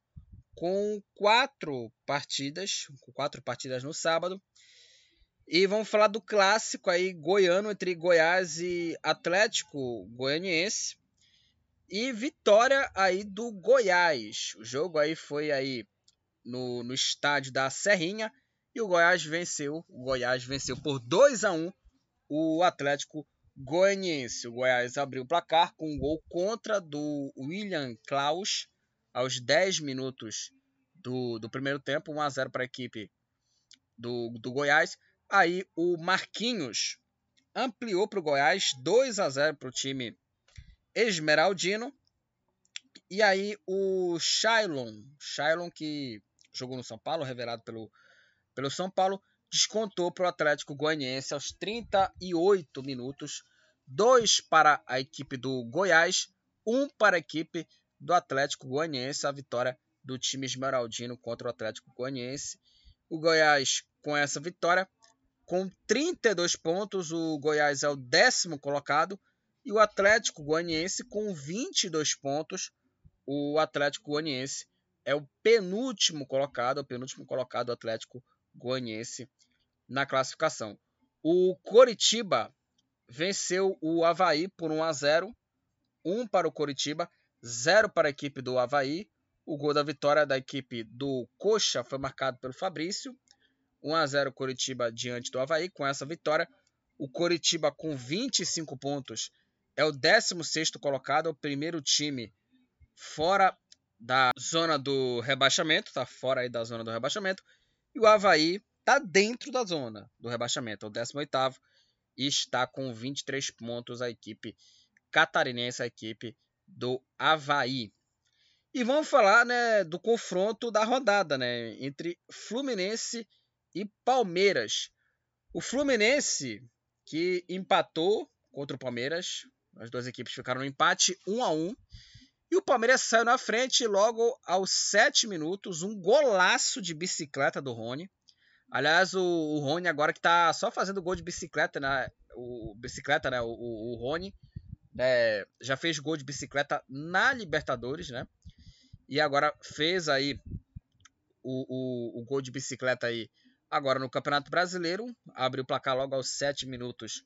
A: com quatro partidas, com quatro partidas no sábado. E vamos falar do clássico aí goiano entre Goiás e Atlético Goianiense. E vitória aí do Goiás. O jogo aí foi aí no, no estádio da Serrinha e o Goiás venceu. O Goiás venceu por 2 a 1 o Atlético Goianiense. O Goiás abriu o placar com um gol contra do William Klaus aos 10 minutos do, do primeiro tempo, 1 a 0 para a equipe do, do Goiás. Aí o Marquinhos ampliou para o Goiás 2 a 0 para o time esmeraldino. E aí o Shailon, Shailon que jogou no São Paulo, revelado pelo, pelo São Paulo, descontou para o Atlético Goianiense aos 38 minutos. Dois para a equipe do Goiás, um para a equipe do Atlético Goianiense. A vitória do time esmeraldino contra o Atlético Goianiense. O Goiás, com essa vitória, com 32 pontos, o Goiás é o décimo colocado. E o Atlético Goianiense, com 22 pontos, o Atlético Goianiense é o penúltimo colocado, o penúltimo colocado do Atlético na classificação. O Coritiba venceu o Havaí por 1 a 0. 1 para o Coritiba, 0 para a equipe do Havaí. O gol da vitória da equipe do Coxa foi marcado pelo Fabrício. 1 a 0 Coritiba diante do Havaí. Com essa vitória, o Coritiba com 25 pontos é o 16º colocado, é o primeiro time fora da zona do rebaixamento, tá fora aí da zona do rebaixamento. E o Havaí tá dentro da zona do rebaixamento, é o 18º e está com 23 pontos a equipe catarinense, a equipe do Havaí. E vamos falar né, do confronto da rodada né, entre Fluminense e Palmeiras. O Fluminense que empatou contra o Palmeiras, as duas equipes ficaram no empate 1 a 1 e o Palmeiras saiu na frente logo aos 7 minutos, um golaço de bicicleta do Rony. Aliás, o, o Rony agora que tá só fazendo gol de bicicleta, né? O bicicleta, né? O, o, o Rony né? já fez gol de bicicleta na Libertadores, né? E agora fez aí o, o, o gol de bicicleta aí agora no Campeonato Brasileiro. Abriu o placar logo aos 7 minutos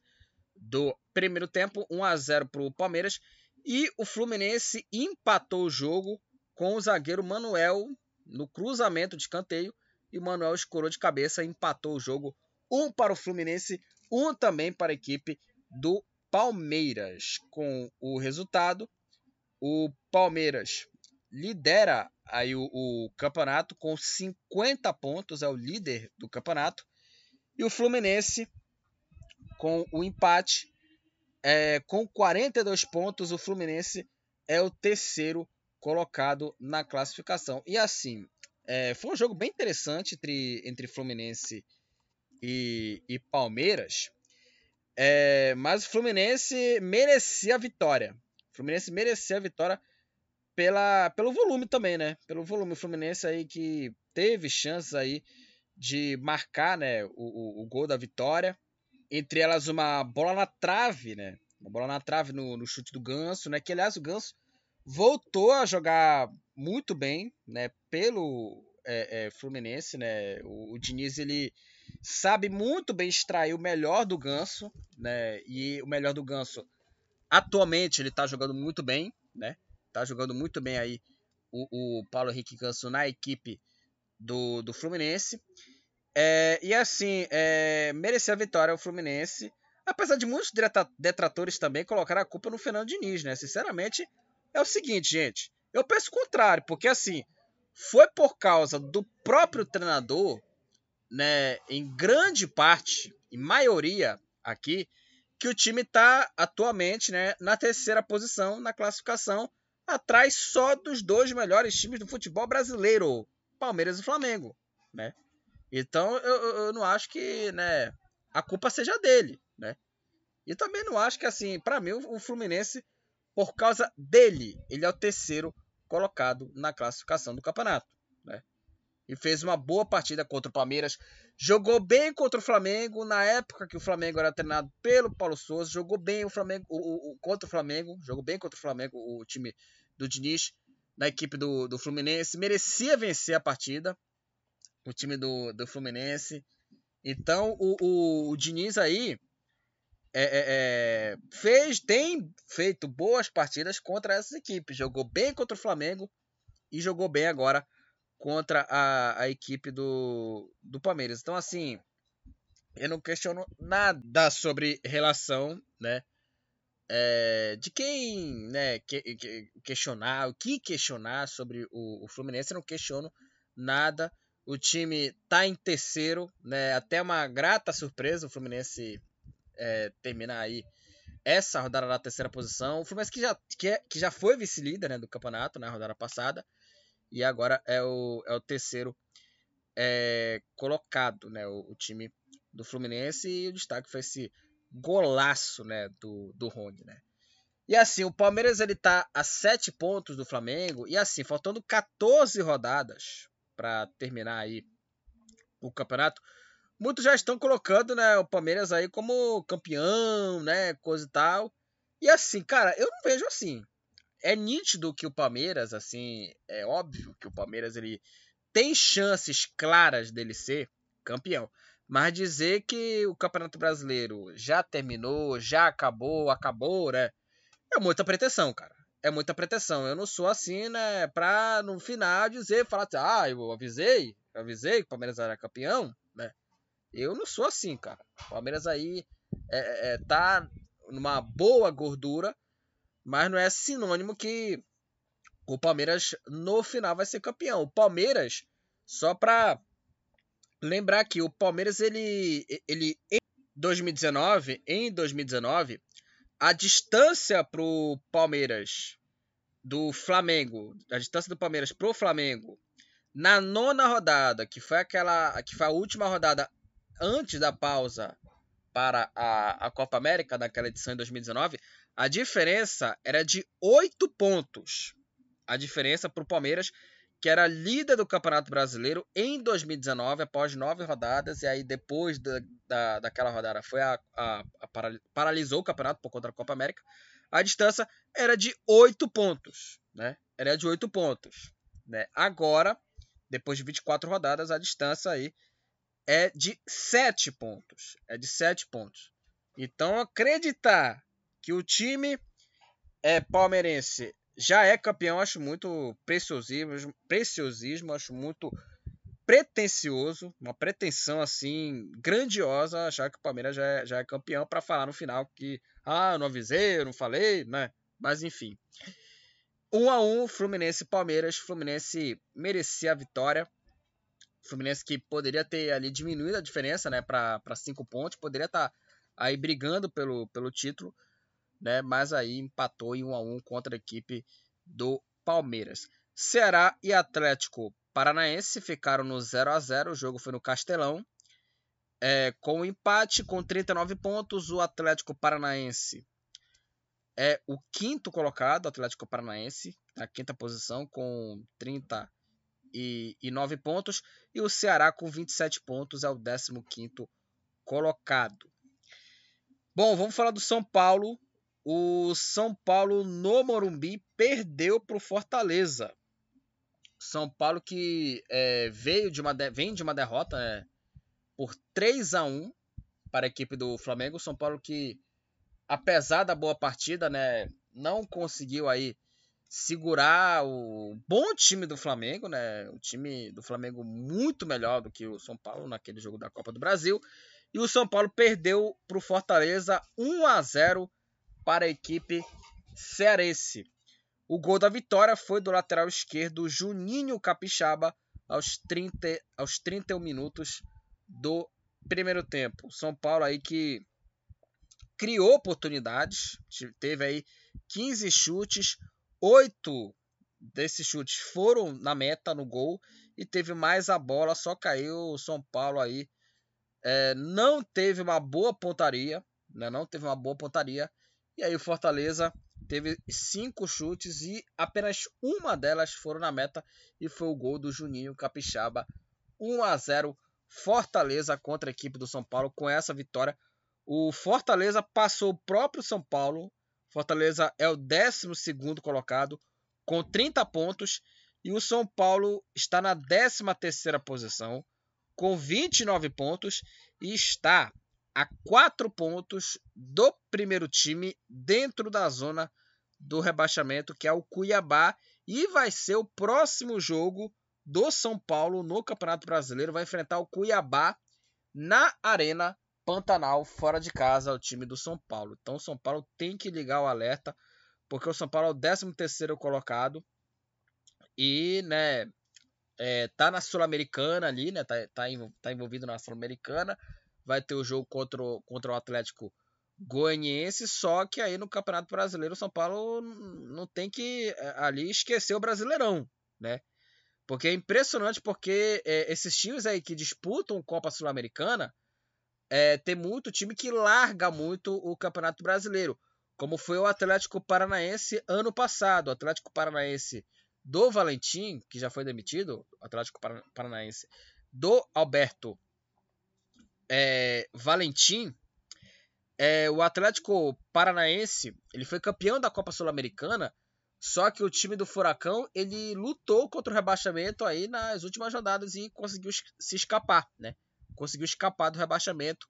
A: do primeiro tempo, 1 a 0 para o Palmeiras. E o Fluminense empatou o jogo com o zagueiro Manuel no cruzamento de canteio. E o Manuel escorou de cabeça e empatou o jogo. Um para o Fluminense, um também para a equipe do Palmeiras. Com o resultado, o Palmeiras lidera aí o, o, campeonato com 50 pontos, é o líder do campeonato. E o Fluminense, com o empate, é, com 42 pontos, o Fluminense é o terceiro colocado na classificação. E assim, é, foi um jogo bem interessante entre, entre Fluminense e, e Palmeiras. É, mas o Fluminense merecia a vitória. O Fluminense merecia a vitória pela, pelo volume também, né? Pelo volume. O Fluminense aí que teve chances aí de marcar né, o, o, o, gol da vitória. Entre elas, uma bola na trave, né? Uma bola na trave no, no chute do Ganso, né? Que, aliás, o Ganso voltou a jogar muito bem, né? Pelo é, é, Fluminense, né? O, o Diniz, ele sabe muito bem extrair o melhor do Ganso, né? E o melhor do Ganso, atualmente, ele tá jogando muito bem, né? Tá jogando muito bem aí o, o Paulo Henrique Ganso na equipe do, do Fluminense. É, e assim, é, merecer a vitória o Fluminense. Apesar de muitos detratores também colocar a culpa no Fernando Diniz, né? Sinceramente, é o seguinte, gente. Eu penso o contrário, porque assim, foi por causa do próprio treinador, né, em grande parte, em maioria aqui, que o time está atualmente né, na terceira posição na classificação, atrás só dos dois melhores times do futebol brasileiro, Palmeiras e Flamengo, né? Então eu, eu não acho que né, a culpa seja dele, né? E também não acho que assim, para mim o Fluminense, por causa dele, ele é o terceiro colocado na classificação do campeonato, né? E fez uma boa partida contra o Palmeiras, jogou bem contra o Flamengo na época que o Flamengo era treinado pelo Paulo Souza, jogou bem o Flamengo o, o, contra o Flamengo, jogou bem contra o Flamengo o time do Diniz na equipe do, do Fluminense, merecia vencer a partida, o time do, do Fluminense. Então o, o, o Diniz aí é, é, é, fez, tem feito boas partidas contra essas equipes. Jogou bem contra o Flamengo e jogou bem agora contra a, a equipe do, do Palmeiras. Então, assim, eu não questiono nada sobre relação, né? É, de quem né, que, que, questionar, o que questionar sobre o, o Fluminense, eu não questiono nada. O time tá em terceiro, né? Até uma grata surpresa o Fluminense é, terminar aí essa rodada na terceira posição. O Fluminense que já, que, é, que já foi vice-líder né, do campeonato na né, rodada passada. E agora é o, é o terceiro é, colocado, né? O, o, time do Fluminense. E o destaque foi esse golaço né, do, do Rony, né? E assim, o Palmeiras ele tá a 7 pontos do Flamengo. E assim, faltando 14 rodadas para terminar aí o campeonato. Muitos já estão colocando, né, o Palmeiras aí como campeão, né, coisa e tal. E assim, cara, eu não vejo assim. É nítido que o Palmeiras, assim, é óbvio que o Palmeiras ele tem chances claras dele ser campeão. Mas dizer que o Campeonato Brasileiro já terminou, já acabou, acabou, né? É muita pretensão, cara. É muita pretensão. Eu não sou assim, né? Pra no final dizer, falar assim, ah, eu avisei, eu avisei que o Palmeiras era campeão, né? Eu não sou assim, cara. O Palmeiras aí é, é, tá numa boa gordura, mas não é sinônimo que o Palmeiras no final vai ser campeão. O Palmeiras, só pra lembrar que o Palmeiras ele, ele em 2019, em 2019, a distância pro Palmeiras do Flamengo, a distância do Palmeiras pro Flamengo na nona rodada, que foi aquela, que foi a última rodada antes da pausa para a, a Copa América, naquela edição em 2019, a diferença era de 8 pontos. A diferença para o Palmeiras, que era líder do Campeonato Brasileiro em 2019, após nove rodadas, e aí depois da, da, daquela rodada foi a, a, a paralisou o campeonato por conta da Copa América. A distância era de 8 pontos. Né? Era de 8 pontos. Né? Agora, depois de 24 rodadas, a distância aí é de 7 pontos. É de 7 pontos. Então, acreditar que o time é palmeirense já é campeão, acho muito preciosismo, preciosismo, acho muito pretencioso, uma pretensão assim grandiosa achar que o Palmeiras já é, já é campeão para falar no final que ah, não avisei, eu não falei, né? Mas enfim. 1 a 1 Fluminense Palmeiras, Fluminense merecia a vitória. Fluminense que poderia ter ali diminuído a diferença, né, para cinco pontos, poderia estar tá aí brigando pelo, pelo título, né, mas aí empatou em 1 a 1 contra a equipe do Palmeiras. Ceará e Atlético Paranaense ficaram no 0 a 0 o jogo foi no Castelão. É, com o empate, com 39 pontos, o Atlético Paranaense é o quinto colocado, Atlético Paranaense, na quinta posição, com 30 29 pontos. E o Ceará com 27 pontos é o 15 colocado. Bom, vamos falar do São Paulo. O São Paulo no Morumbi perdeu para o Fortaleza. São Paulo que é, veio de uma vem de uma derrota né, por 3 a 1 para a equipe do Flamengo. São Paulo que, apesar da boa partida, né, não conseguiu aí segurar o bom time do Flamengo, né? O time do Flamengo muito melhor do que o São Paulo naquele jogo da Copa do Brasil. E o São Paulo perdeu para o Fortaleza 1 a 0 para a equipe cearense. O gol da vitória foi do lateral esquerdo Juninho Capixaba aos, 30, aos 31 minutos do primeiro tempo. São Paulo aí que criou oportunidades, teve aí 15 chutes, 8 desses chutes foram na meta, no gol, e teve mais a bola, só caiu o São Paulo aí. É, não teve uma boa pontaria, né? não teve uma boa pontaria, e aí o Fortaleza teve cinco chutes e apenas uma delas foram na meta e foi o gol do Juninho Capixaba. 1 a 0 Fortaleza contra a equipe do São Paulo. Com essa vitória, o Fortaleza passou o próprio São Paulo. Fortaleza é o 12 colocado com 30 pontos e o São Paulo está na 13ª posição com 29 pontos e está a 4 pontos do primeiro time dentro da zona do rebaixamento, que é o Cuiabá, e vai ser o próximo jogo do São Paulo no Campeonato Brasileiro. Vai enfrentar o Cuiabá na Arena Pantanal, fora de casa, o time do São Paulo. Então o São Paulo tem que ligar o alerta, porque o São Paulo é o 13 terceiro colocado e, né, é, tá na Sul-Americana ali, né, tá, tá, tá envolvido na Sul-Americana. Vai ter o jogo contra, contra o Atlético goianiense, só que aí no Campeonato Brasileiro o São Paulo não tem que é, ali esquecer o Brasileirão, né? Porque é impressionante porque é, esses times aí que disputam Copa Sul-Americana é, tem muito time que larga muito o Campeonato Brasileiro, como foi o Atlético Paranaense ano passado. O Atlético Paranaense do Valentim, que já foi demitido, o Atlético Paranaense do Alberto é, Valentim, é, o Atlético Paranaense ele foi campeão da Copa Sul-Americana, só que o time do Furacão ele lutou contra o rebaixamento aí nas últimas rodadas e conseguiu se escapar, né? Conseguiu escapar do rebaixamento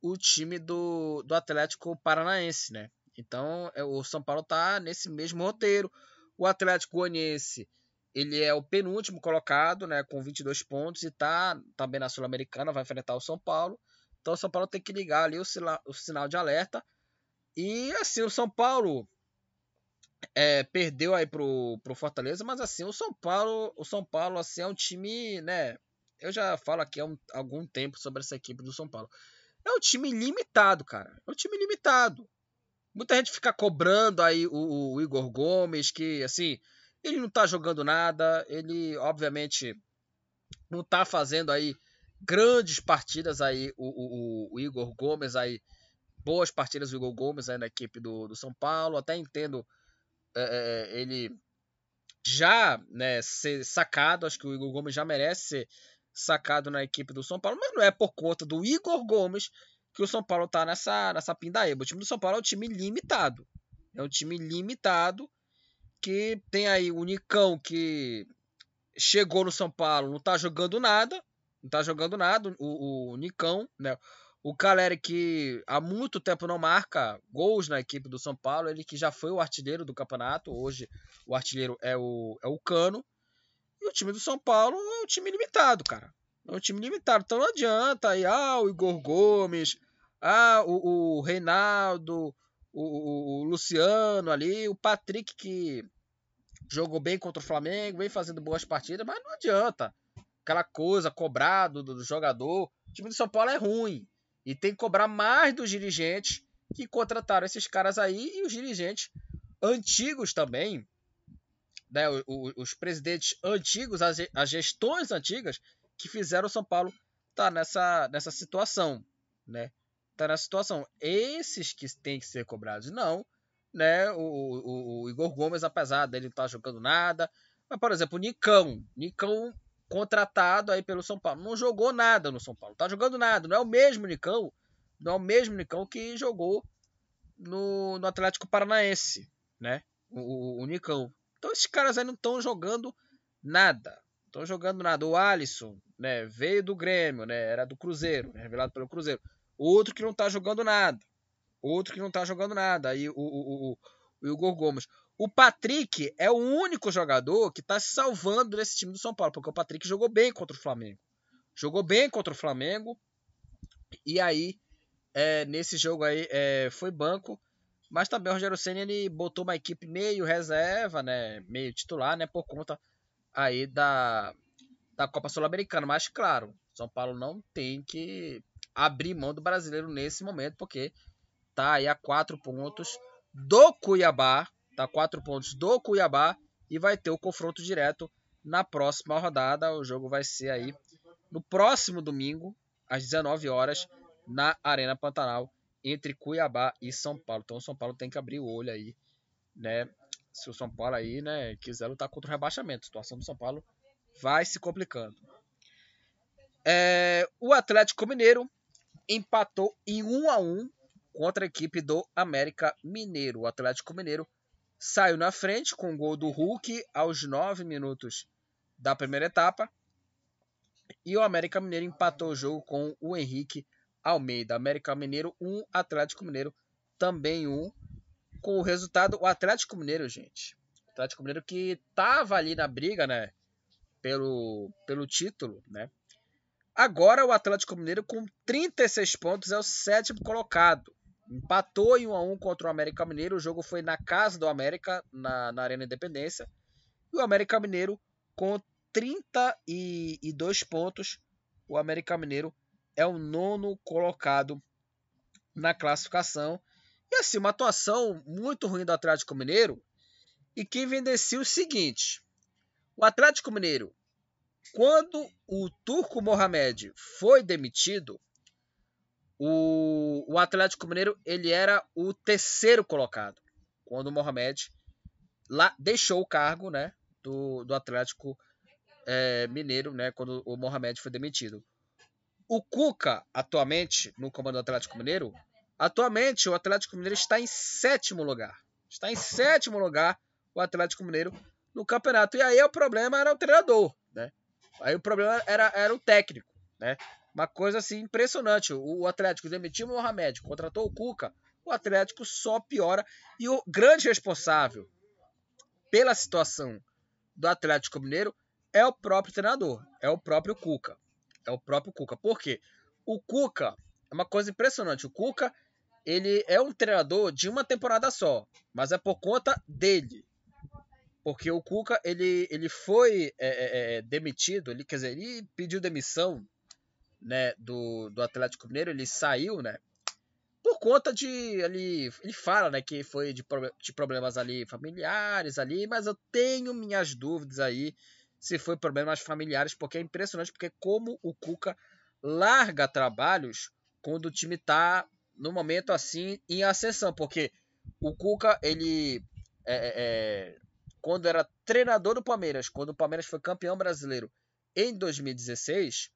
A: o time do, do Atlético Paranaense, né? Então é, o São Paulo tá nesse mesmo roteiro. O Atlético Goianiense ele é o penúltimo colocado, né, com 22 pontos e tá também na Sul-Americana, vai enfrentar o São Paulo. Então o São Paulo tem que ligar ali o, o sinal de alerta. E assim, o São Paulo é, perdeu aí pro, pro Fortaleza, mas assim, o São Paulo, o São Paulo assim, é um time, né? Eu já falo aqui há um, algum tempo sobre essa equipe do São Paulo. É um time limitado, cara. É um time limitado. Muita gente fica cobrando aí o, o Igor Gomes, que assim, ele não tá jogando nada, ele obviamente não tá fazendo aí grandes partidas aí, o, o, o, Igor Gomes aí, boas partidas do Igor Gomes aí na equipe do, do São Paulo, até entendo é, é, ele já né, ser sacado, acho que o Igor Gomes já merece ser sacado na equipe do São Paulo, mas não é por conta do Igor Gomes que o São Paulo tá nessa, nessa pindaíba. O time do São Paulo é um time limitado. É um time limitado que tem aí o Nicão que chegou no São Paulo, não tá jogando nada, não tá jogando nada. O, o Nicão, né? O Caleri que há muito tempo não marca gols na equipe do São Paulo, ele que já foi o artilheiro do campeonato, hoje o artilheiro é o, é o Cano. E o time do São Paulo é um time limitado, cara. É um time limitado. Então não adianta aí, ah, o Igor Gomes, ah, o, o Reinaldo, o, o, Luciano ali, o Patrick que jogou bem contra o Flamengo, vem fazendo boas partidas, mas não adianta aquela coisa cobrado do, do jogador. O time do São Paulo é ruim. E tem que cobrar mais dos dirigentes que contrataram esses caras aí e os dirigentes antigos também, né, os, os presidentes antigos, as, as, gestões antigas que fizeram o São Paulo estar tá nessa, nessa situação, né? Tá nessa situação. Esses que têm que ser cobrados, não, né? O, o, o Igor Gomes, apesar dele não estar tá jogando nada, Mas, por exemplo, o Nicão. Nicão contratado aí pelo São Paulo. Não jogou nada no São Paulo. Tá jogando nada. Não é o mesmo Nicão. Não é o mesmo Nicão que jogou no, no Atlético Paranaense, né? O, o, o Nicão. Então esses caras aí não estão jogando nada. Estão jogando nada. O Alisson, né? Veio do Grêmio, né? Era do Cruzeiro, né, revelado pelo Cruzeiro. Outro que não tá jogando nada. Outro que não tá jogando nada. Aí o, o, o, o Igor Gomes. O Patrick é o único jogador que está se salvando desse time do São Paulo, porque o Patrick jogou bem contra o Flamengo. Jogou bem contra o Flamengo. E aí, é, nesse jogo aí, é, foi banco. Mas também o Rogério Senna ele botou uma equipe meio reserva, né? Meio titular, né? Por conta aí da, da Copa Sul-Americana. Mas, claro, São Paulo não tem que abrir mão do brasileiro nesse momento, porque tá aí a quatro pontos do Cuiabá, tá quatro pontos do Cuiabá e vai ter o confronto direto na próxima rodada. O jogo vai ser aí no próximo domingo, às 19 horas, na Arena Pantanal, entre Cuiabá e São Paulo. Então o São Paulo tem que abrir o olho aí, né? Se o São Paulo aí, né, quiser lutar contra o rebaixamento, a situação do São Paulo vai se complicando. É, o Atlético Mineiro empatou em 1 a 1 contra a equipe do América Mineiro. O Atlético Mineiro saiu na frente com o gol do Hulk aos 9 minutos da primeira etapa. E o América Mineiro empatou o jogo com o Henrique Almeida. América Mineiro 1, Atlético Mineiro também 1. Com o resultado, o Atlético Mineiro, gente. Atlético Mineiro que tava ali na briga, né? Pelo, pelo título, né? Agora o Atlético Mineiro com 36 pontos é o sétimo colocado. Empatou em 1 a 1 contra o América Mineiro. O jogo foi na casa do América, na, na Arena Independência. E o América Mineiro com 32 pontos. O América Mineiro é o nono colocado na classificação. E assim, uma atuação muito ruim do Atlético Mineiro. E que evidencia o seguinte: o Atlético Mineiro, quando o Turco Mohamed foi demitido, o, o Atlético Mineiro ele era o terceiro colocado quando o Mohamed lá deixou o cargo, né, do, do Atlético é, Mineiro, né, quando o Mohamed foi demitido. O Cuca, atualmente, no comando do Atlético Mineiro, atualmente o Atlético Mineiro está em sétimo lugar. Está em sétimo lugar o Atlético Mineiro no campeonato. E aí o problema era o treinador? Aí o problema era, era o técnico, né? Uma coisa assim impressionante. O Atlético demitiu o Mohamed, contratou o Cuca. O Atlético só piora. E o grande responsável pela situação do Atlético Mineiro é o próprio treinador, é o próprio Cuca. É o próprio Cuca. Por quê? O Cuca é uma coisa impressionante. O Cuca, ele é um treinador de uma temporada só, mas é por conta dele. Porque o Cuca, ele, ele foi é, é, é demitido, ele, quer dizer, ele pediu demissão né, do, do Atlético Mineiro, ele saiu, né? Por conta de ele, ele fala, né, que foi de, de problemas ali familiares ali, mas eu tenho minhas dúvidas aí se foi problemas familiares, porque é impressionante porque como o Cuca larga trabalhos quando o time tá no momento assim em ascensão, porque o Cuca ele é, é, é quando era treinador do Palmeiras, quando o Palmeiras foi campeão brasileiro em 2016,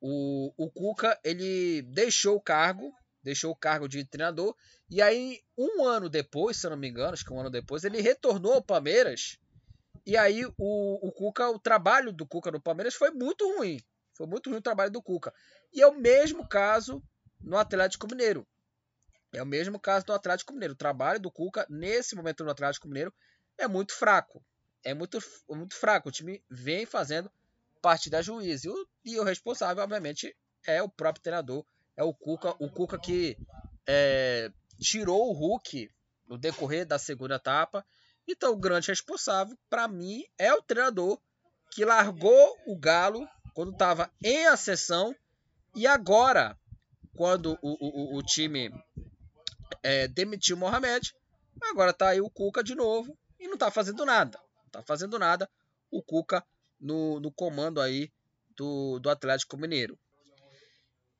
A: o, o Cuca ele deixou o cargo, deixou o cargo de treinador, e aí um ano depois, se eu não me engano, acho que um ano depois, ele retornou ao Palmeiras. E aí o, o Cuca, o trabalho do Cuca no Palmeiras foi muito ruim. Foi muito ruim o trabalho do Cuca. E é o mesmo caso no Atlético Mineiro. É o mesmo caso do Atlético Mineiro. O trabalho do Cuca, nesse momento no Atlético Mineiro, é muito fraco. É muito, muito fraco. O time vem fazendo parte da juiz. E o, e o responsável, obviamente, é o próprio treinador, é o Cuca. O Cuca que é, tirou o Hulk no decorrer da segunda etapa. Então, o grande responsável, para mim, é o treinador que largou o Galo quando estava em ascensão e agora, quando o, o, o time é, demitiu o Mohamed, agora tá aí o Cuca de novo e não tá fazendo nada. Não tá fazendo nada. O Cuca no, no comando aí do, do Atlético Mineiro.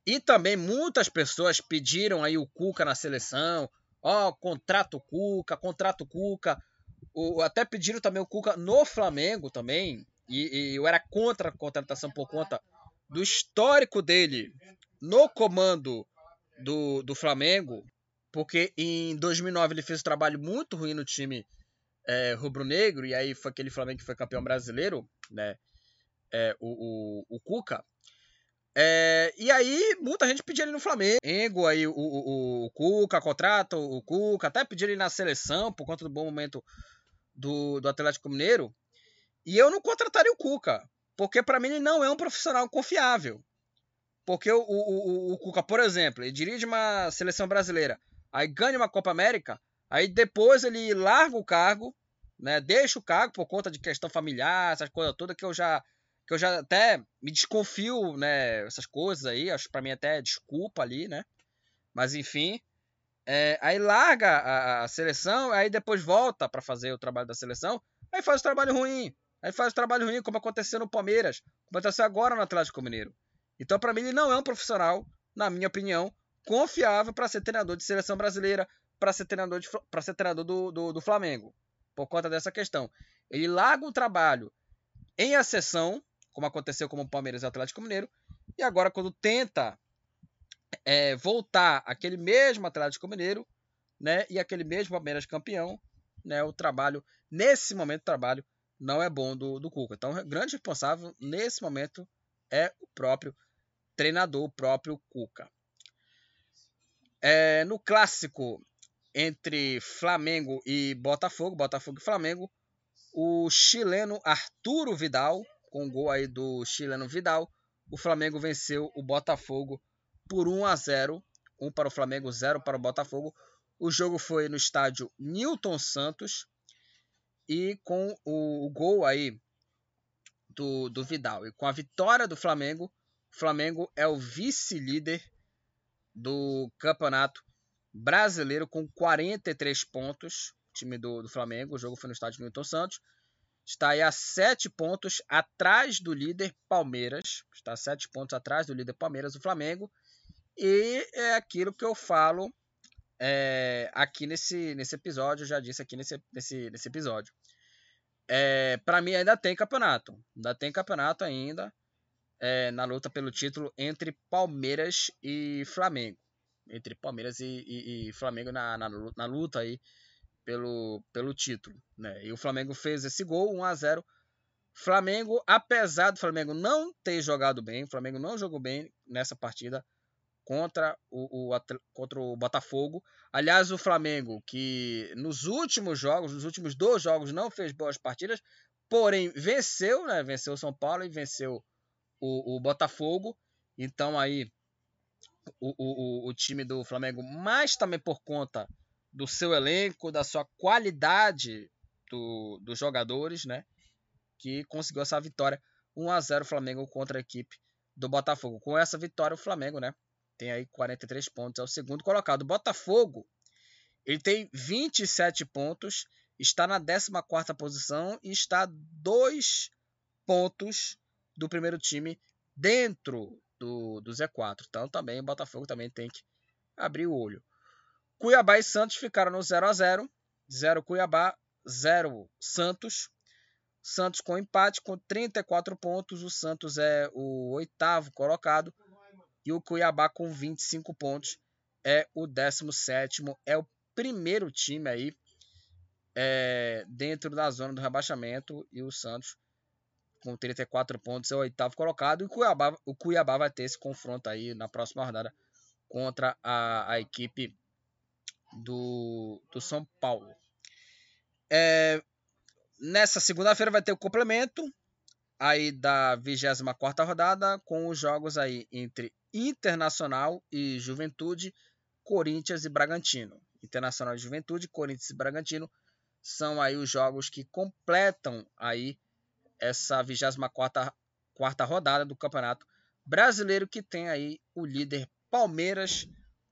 A: E também muitas pessoas pediram aí o Cuca na seleção. Ó, oh, contrato Cuca, contrato Cuca. O, até pediram também o Cuca no Flamengo também. E, e eu era contra a contratação por conta do histórico dele no comando do, do Flamengo. Porque em 2009 ele fez um trabalho muito ruim no time é, rubro-negro. E aí foi aquele Flamengo que foi campeão brasileiro, né? É, o, o, o Cuca. É, e aí, muita gente pediu ele no Flamengo, aí o, o, o Cuca contrata o Cuca, até pediu ele na seleção por conta do bom momento do, do Atlético Mineiro. E eu não contrataria o Cuca, porque para mim ele não é um profissional confiável. Porque o, o, o, o Cuca, por exemplo, ele dirige uma seleção brasileira, aí ganha uma Copa América, aí depois ele larga o cargo, né, deixa o cargo por conta de questão familiar, essas coisas todas que eu já que eu já até me desconfio, né, essas coisas aí, acho para mim até desculpa ali, né? Mas enfim, é, aí larga a, a, seleção, aí depois volta para fazer o trabalho da seleção, aí faz o trabalho ruim, aí faz o trabalho ruim como aconteceu no Palmeiras, como aconteceu agora no Atlético Mineiro. Então para mim ele não é um profissional, na minha opinião, confiável para ser treinador de seleção brasileira, para ser treinador para ser treinador do, do, do Flamengo, por conta dessa questão. Ele larga o trabalho em acessão como aconteceu com o Palmeiras e Atlético Mineiro. E agora, quando tenta é, voltar aquele mesmo Atlético Mineiro, né, e aquele mesmo Palmeiras campeão, né, o trabalho, nesse momento, o trabalho não é bom do, do Cuca. Então, o grande responsável nesse momento é o próprio treinador, o próprio Cuca. É, no clássico entre Flamengo e Botafogo, Botafogo e Flamengo, o chileno Arturo Vidal com o gol aí do chileno Vidal, o Flamengo venceu o Botafogo por 1 a 0, 1 para o Flamengo, 0 para o Botafogo. O jogo foi no estádio Newton Santos e com o, gol aí do, do Vidal e com a vitória do Flamengo, o Flamengo é o vice-líder do Campeonato Brasileiro com 43 pontos. O time do, do Flamengo, o jogo foi no estádio Newton Santos está aí a sete pontos atrás do líder Palmeiras. Está a sete pontos atrás do líder Palmeiras, o Flamengo. E é aquilo que eu falo é, aqui nesse, nesse episódio, já disse aqui nesse, nesse, nesse episódio. É, para mim ainda tem campeonato. Ainda tem campeonato ainda é, na luta pelo título entre Palmeiras e Flamengo. Entre Palmeiras e, e, e Flamengo na, na, na luta aí pelo, pelo título. Né? E o Flamengo fez esse gol, 1 a 0 Flamengo, apesar do Flamengo não ter jogado bem, o Flamengo não jogou bem nessa partida contra o, o, contra o Botafogo. Aliás, o Flamengo, que nos últimos jogos, nos últimos dois jogos, não fez boas partidas, porém venceu, né? Venceu o São Paulo e venceu o, o Botafogo. Então aí o, o, o time do Flamengo, mas também por conta do seu elenco, da sua qualidade do, dos jogadores, né? Que conseguiu essa vitória 1 a 0 Flamengo contra a equipe do Botafogo. Com essa vitória, o Flamengo, né? Tem aí 43 pontos, é o segundo colocado. O Botafogo, ele tem 27 pontos, está na 14 posição e está dois pontos do primeiro time dentro do, do Z4. Então também o Botafogo também tem que abrir o olho. Cuiabá e Santos ficaram no 0 a 0 0 Cuiabá, 0 Santos. Santos com empate com 34 pontos. O Santos é o oitavo colocado. E o Cuiabá com 25 pontos é o 17. É o primeiro time aí é, dentro da zona do rebaixamento. E o Santos com 34 pontos é o oitavo colocado. E o Cuiabá, o Cuiabá vai ter esse confronto aí na próxima rodada contra a, a equipe do, do São Paulo. É, nessa segunda-feira vai ter o complemento aí da 24 rodada com os jogos aí entre Internacional e Juventude, Corinthians e Bragantino. Internacional e Juventude, Corinthians e Bragantino são aí os jogos que completam aí essa 24 quarta rodada do Campeonato Brasileiro que tem aí o líder Palmeiras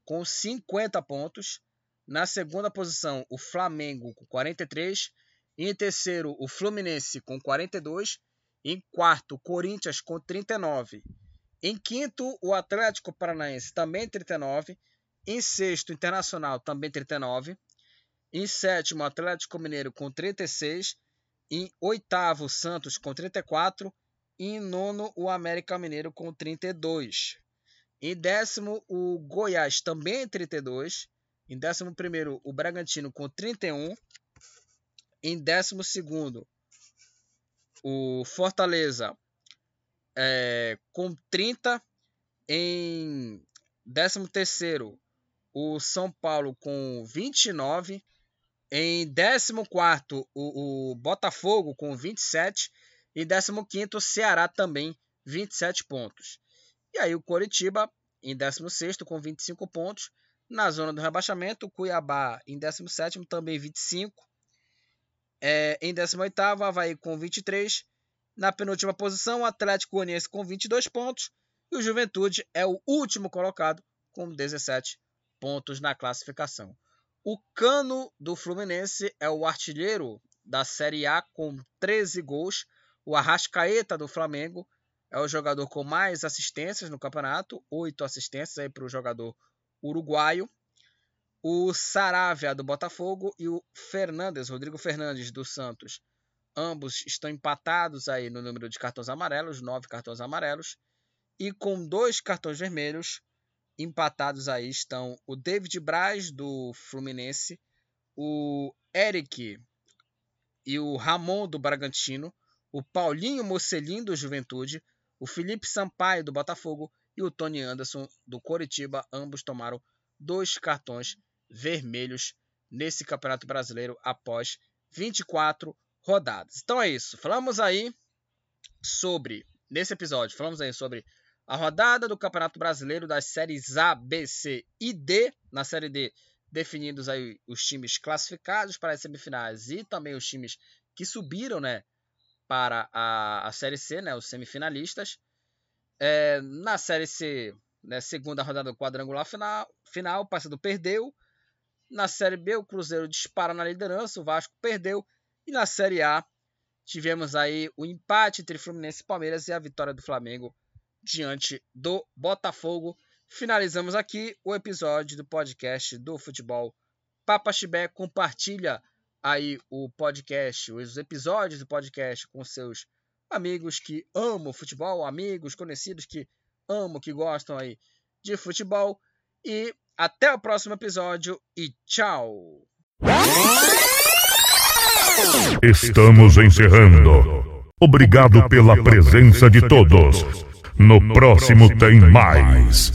A: com 50 pontos na segunda posição, o Flamengo com 43. Em terceiro, o Fluminense com 42. Em quarto, o Corinthians com 39. Em quinto, o Atlético Paranaense também 39. Em sexto, Internacional também 39. Em sétimo, Atlético Mineiro com 36. Em oitavo, Santos com 34. E em nono, o América Mineiro com 32. Em décimo, o Goiás também 32. Em décimo primeiro, o Bragantino com 31. Em décimo segundo, o Fortaleza é, com 30. Em décimo terceiro, o São Paulo com 29. Em 14, o, o Botafogo com 27. E 15, o Ceará também, 27 pontos. E aí o Coritiba em 16 com 25 pontos. Na zona do rebaixamento, o Cuiabá em 17 também 25. É, em 18 o Havaí com 23. Na penúltima posição, o Atlético Goianiense com 22 pontos. E o Juventude é o último colocado com 17 pontos na classificação. O Cano do Fluminense é o artilheiro da Série A com 13 gols. O Arrascaeta do Flamengo é o jogador com mais assistências no campeonato, oito assistências aí para o jogador uruguaio. O Saravia do Botafogo e o Fernandes, Rodrigo Fernandes do Santos. Ambos estão empatados aí no número de cartões amarelos, nove cartões amarelos. E com dois cartões vermelhos, empatados aí estão o David Braz do Fluminense, o Eric e o Ramon do Bragantino, o Paulinho Mocelin do Juventude, o Felipe Sampaio do Botafogo e o Tony Anderson do Coritiba, ambos tomaram dois cartões vermelhos nesse Campeonato Brasileiro após 24 rodadas. Então é isso. Falamos aí sobre nesse episódio, falamos aí sobre a rodada do Campeonato Brasileiro das séries A, B, C e D. Na série D, definidos aí os times classificados para as semifinais e também os times que subiram, né, para a, a série C, né, os semifinalistas. É, na série C, né, segunda rodada do quadrangular final, final, o Paysandu perdeu. Na série B, o Cruzeiro dispara na liderança, o Vasco perdeu. E na série A, tivemos aí o empate entre Fluminense e Palmeiras e a vitória do Flamengo diante do Botafogo. Finalizamos aqui o episódio do podcast do futebol Papa Chibé. Compartilha aí o podcast, os episódios do podcast com seus amigos que amam futebol, amigos conhecidos que amam, que gostam aí de futebol. E até o próximo episódio e tchau!
B: Estamos encerrando. Obrigado pela presença de todos. No próximo tem mais.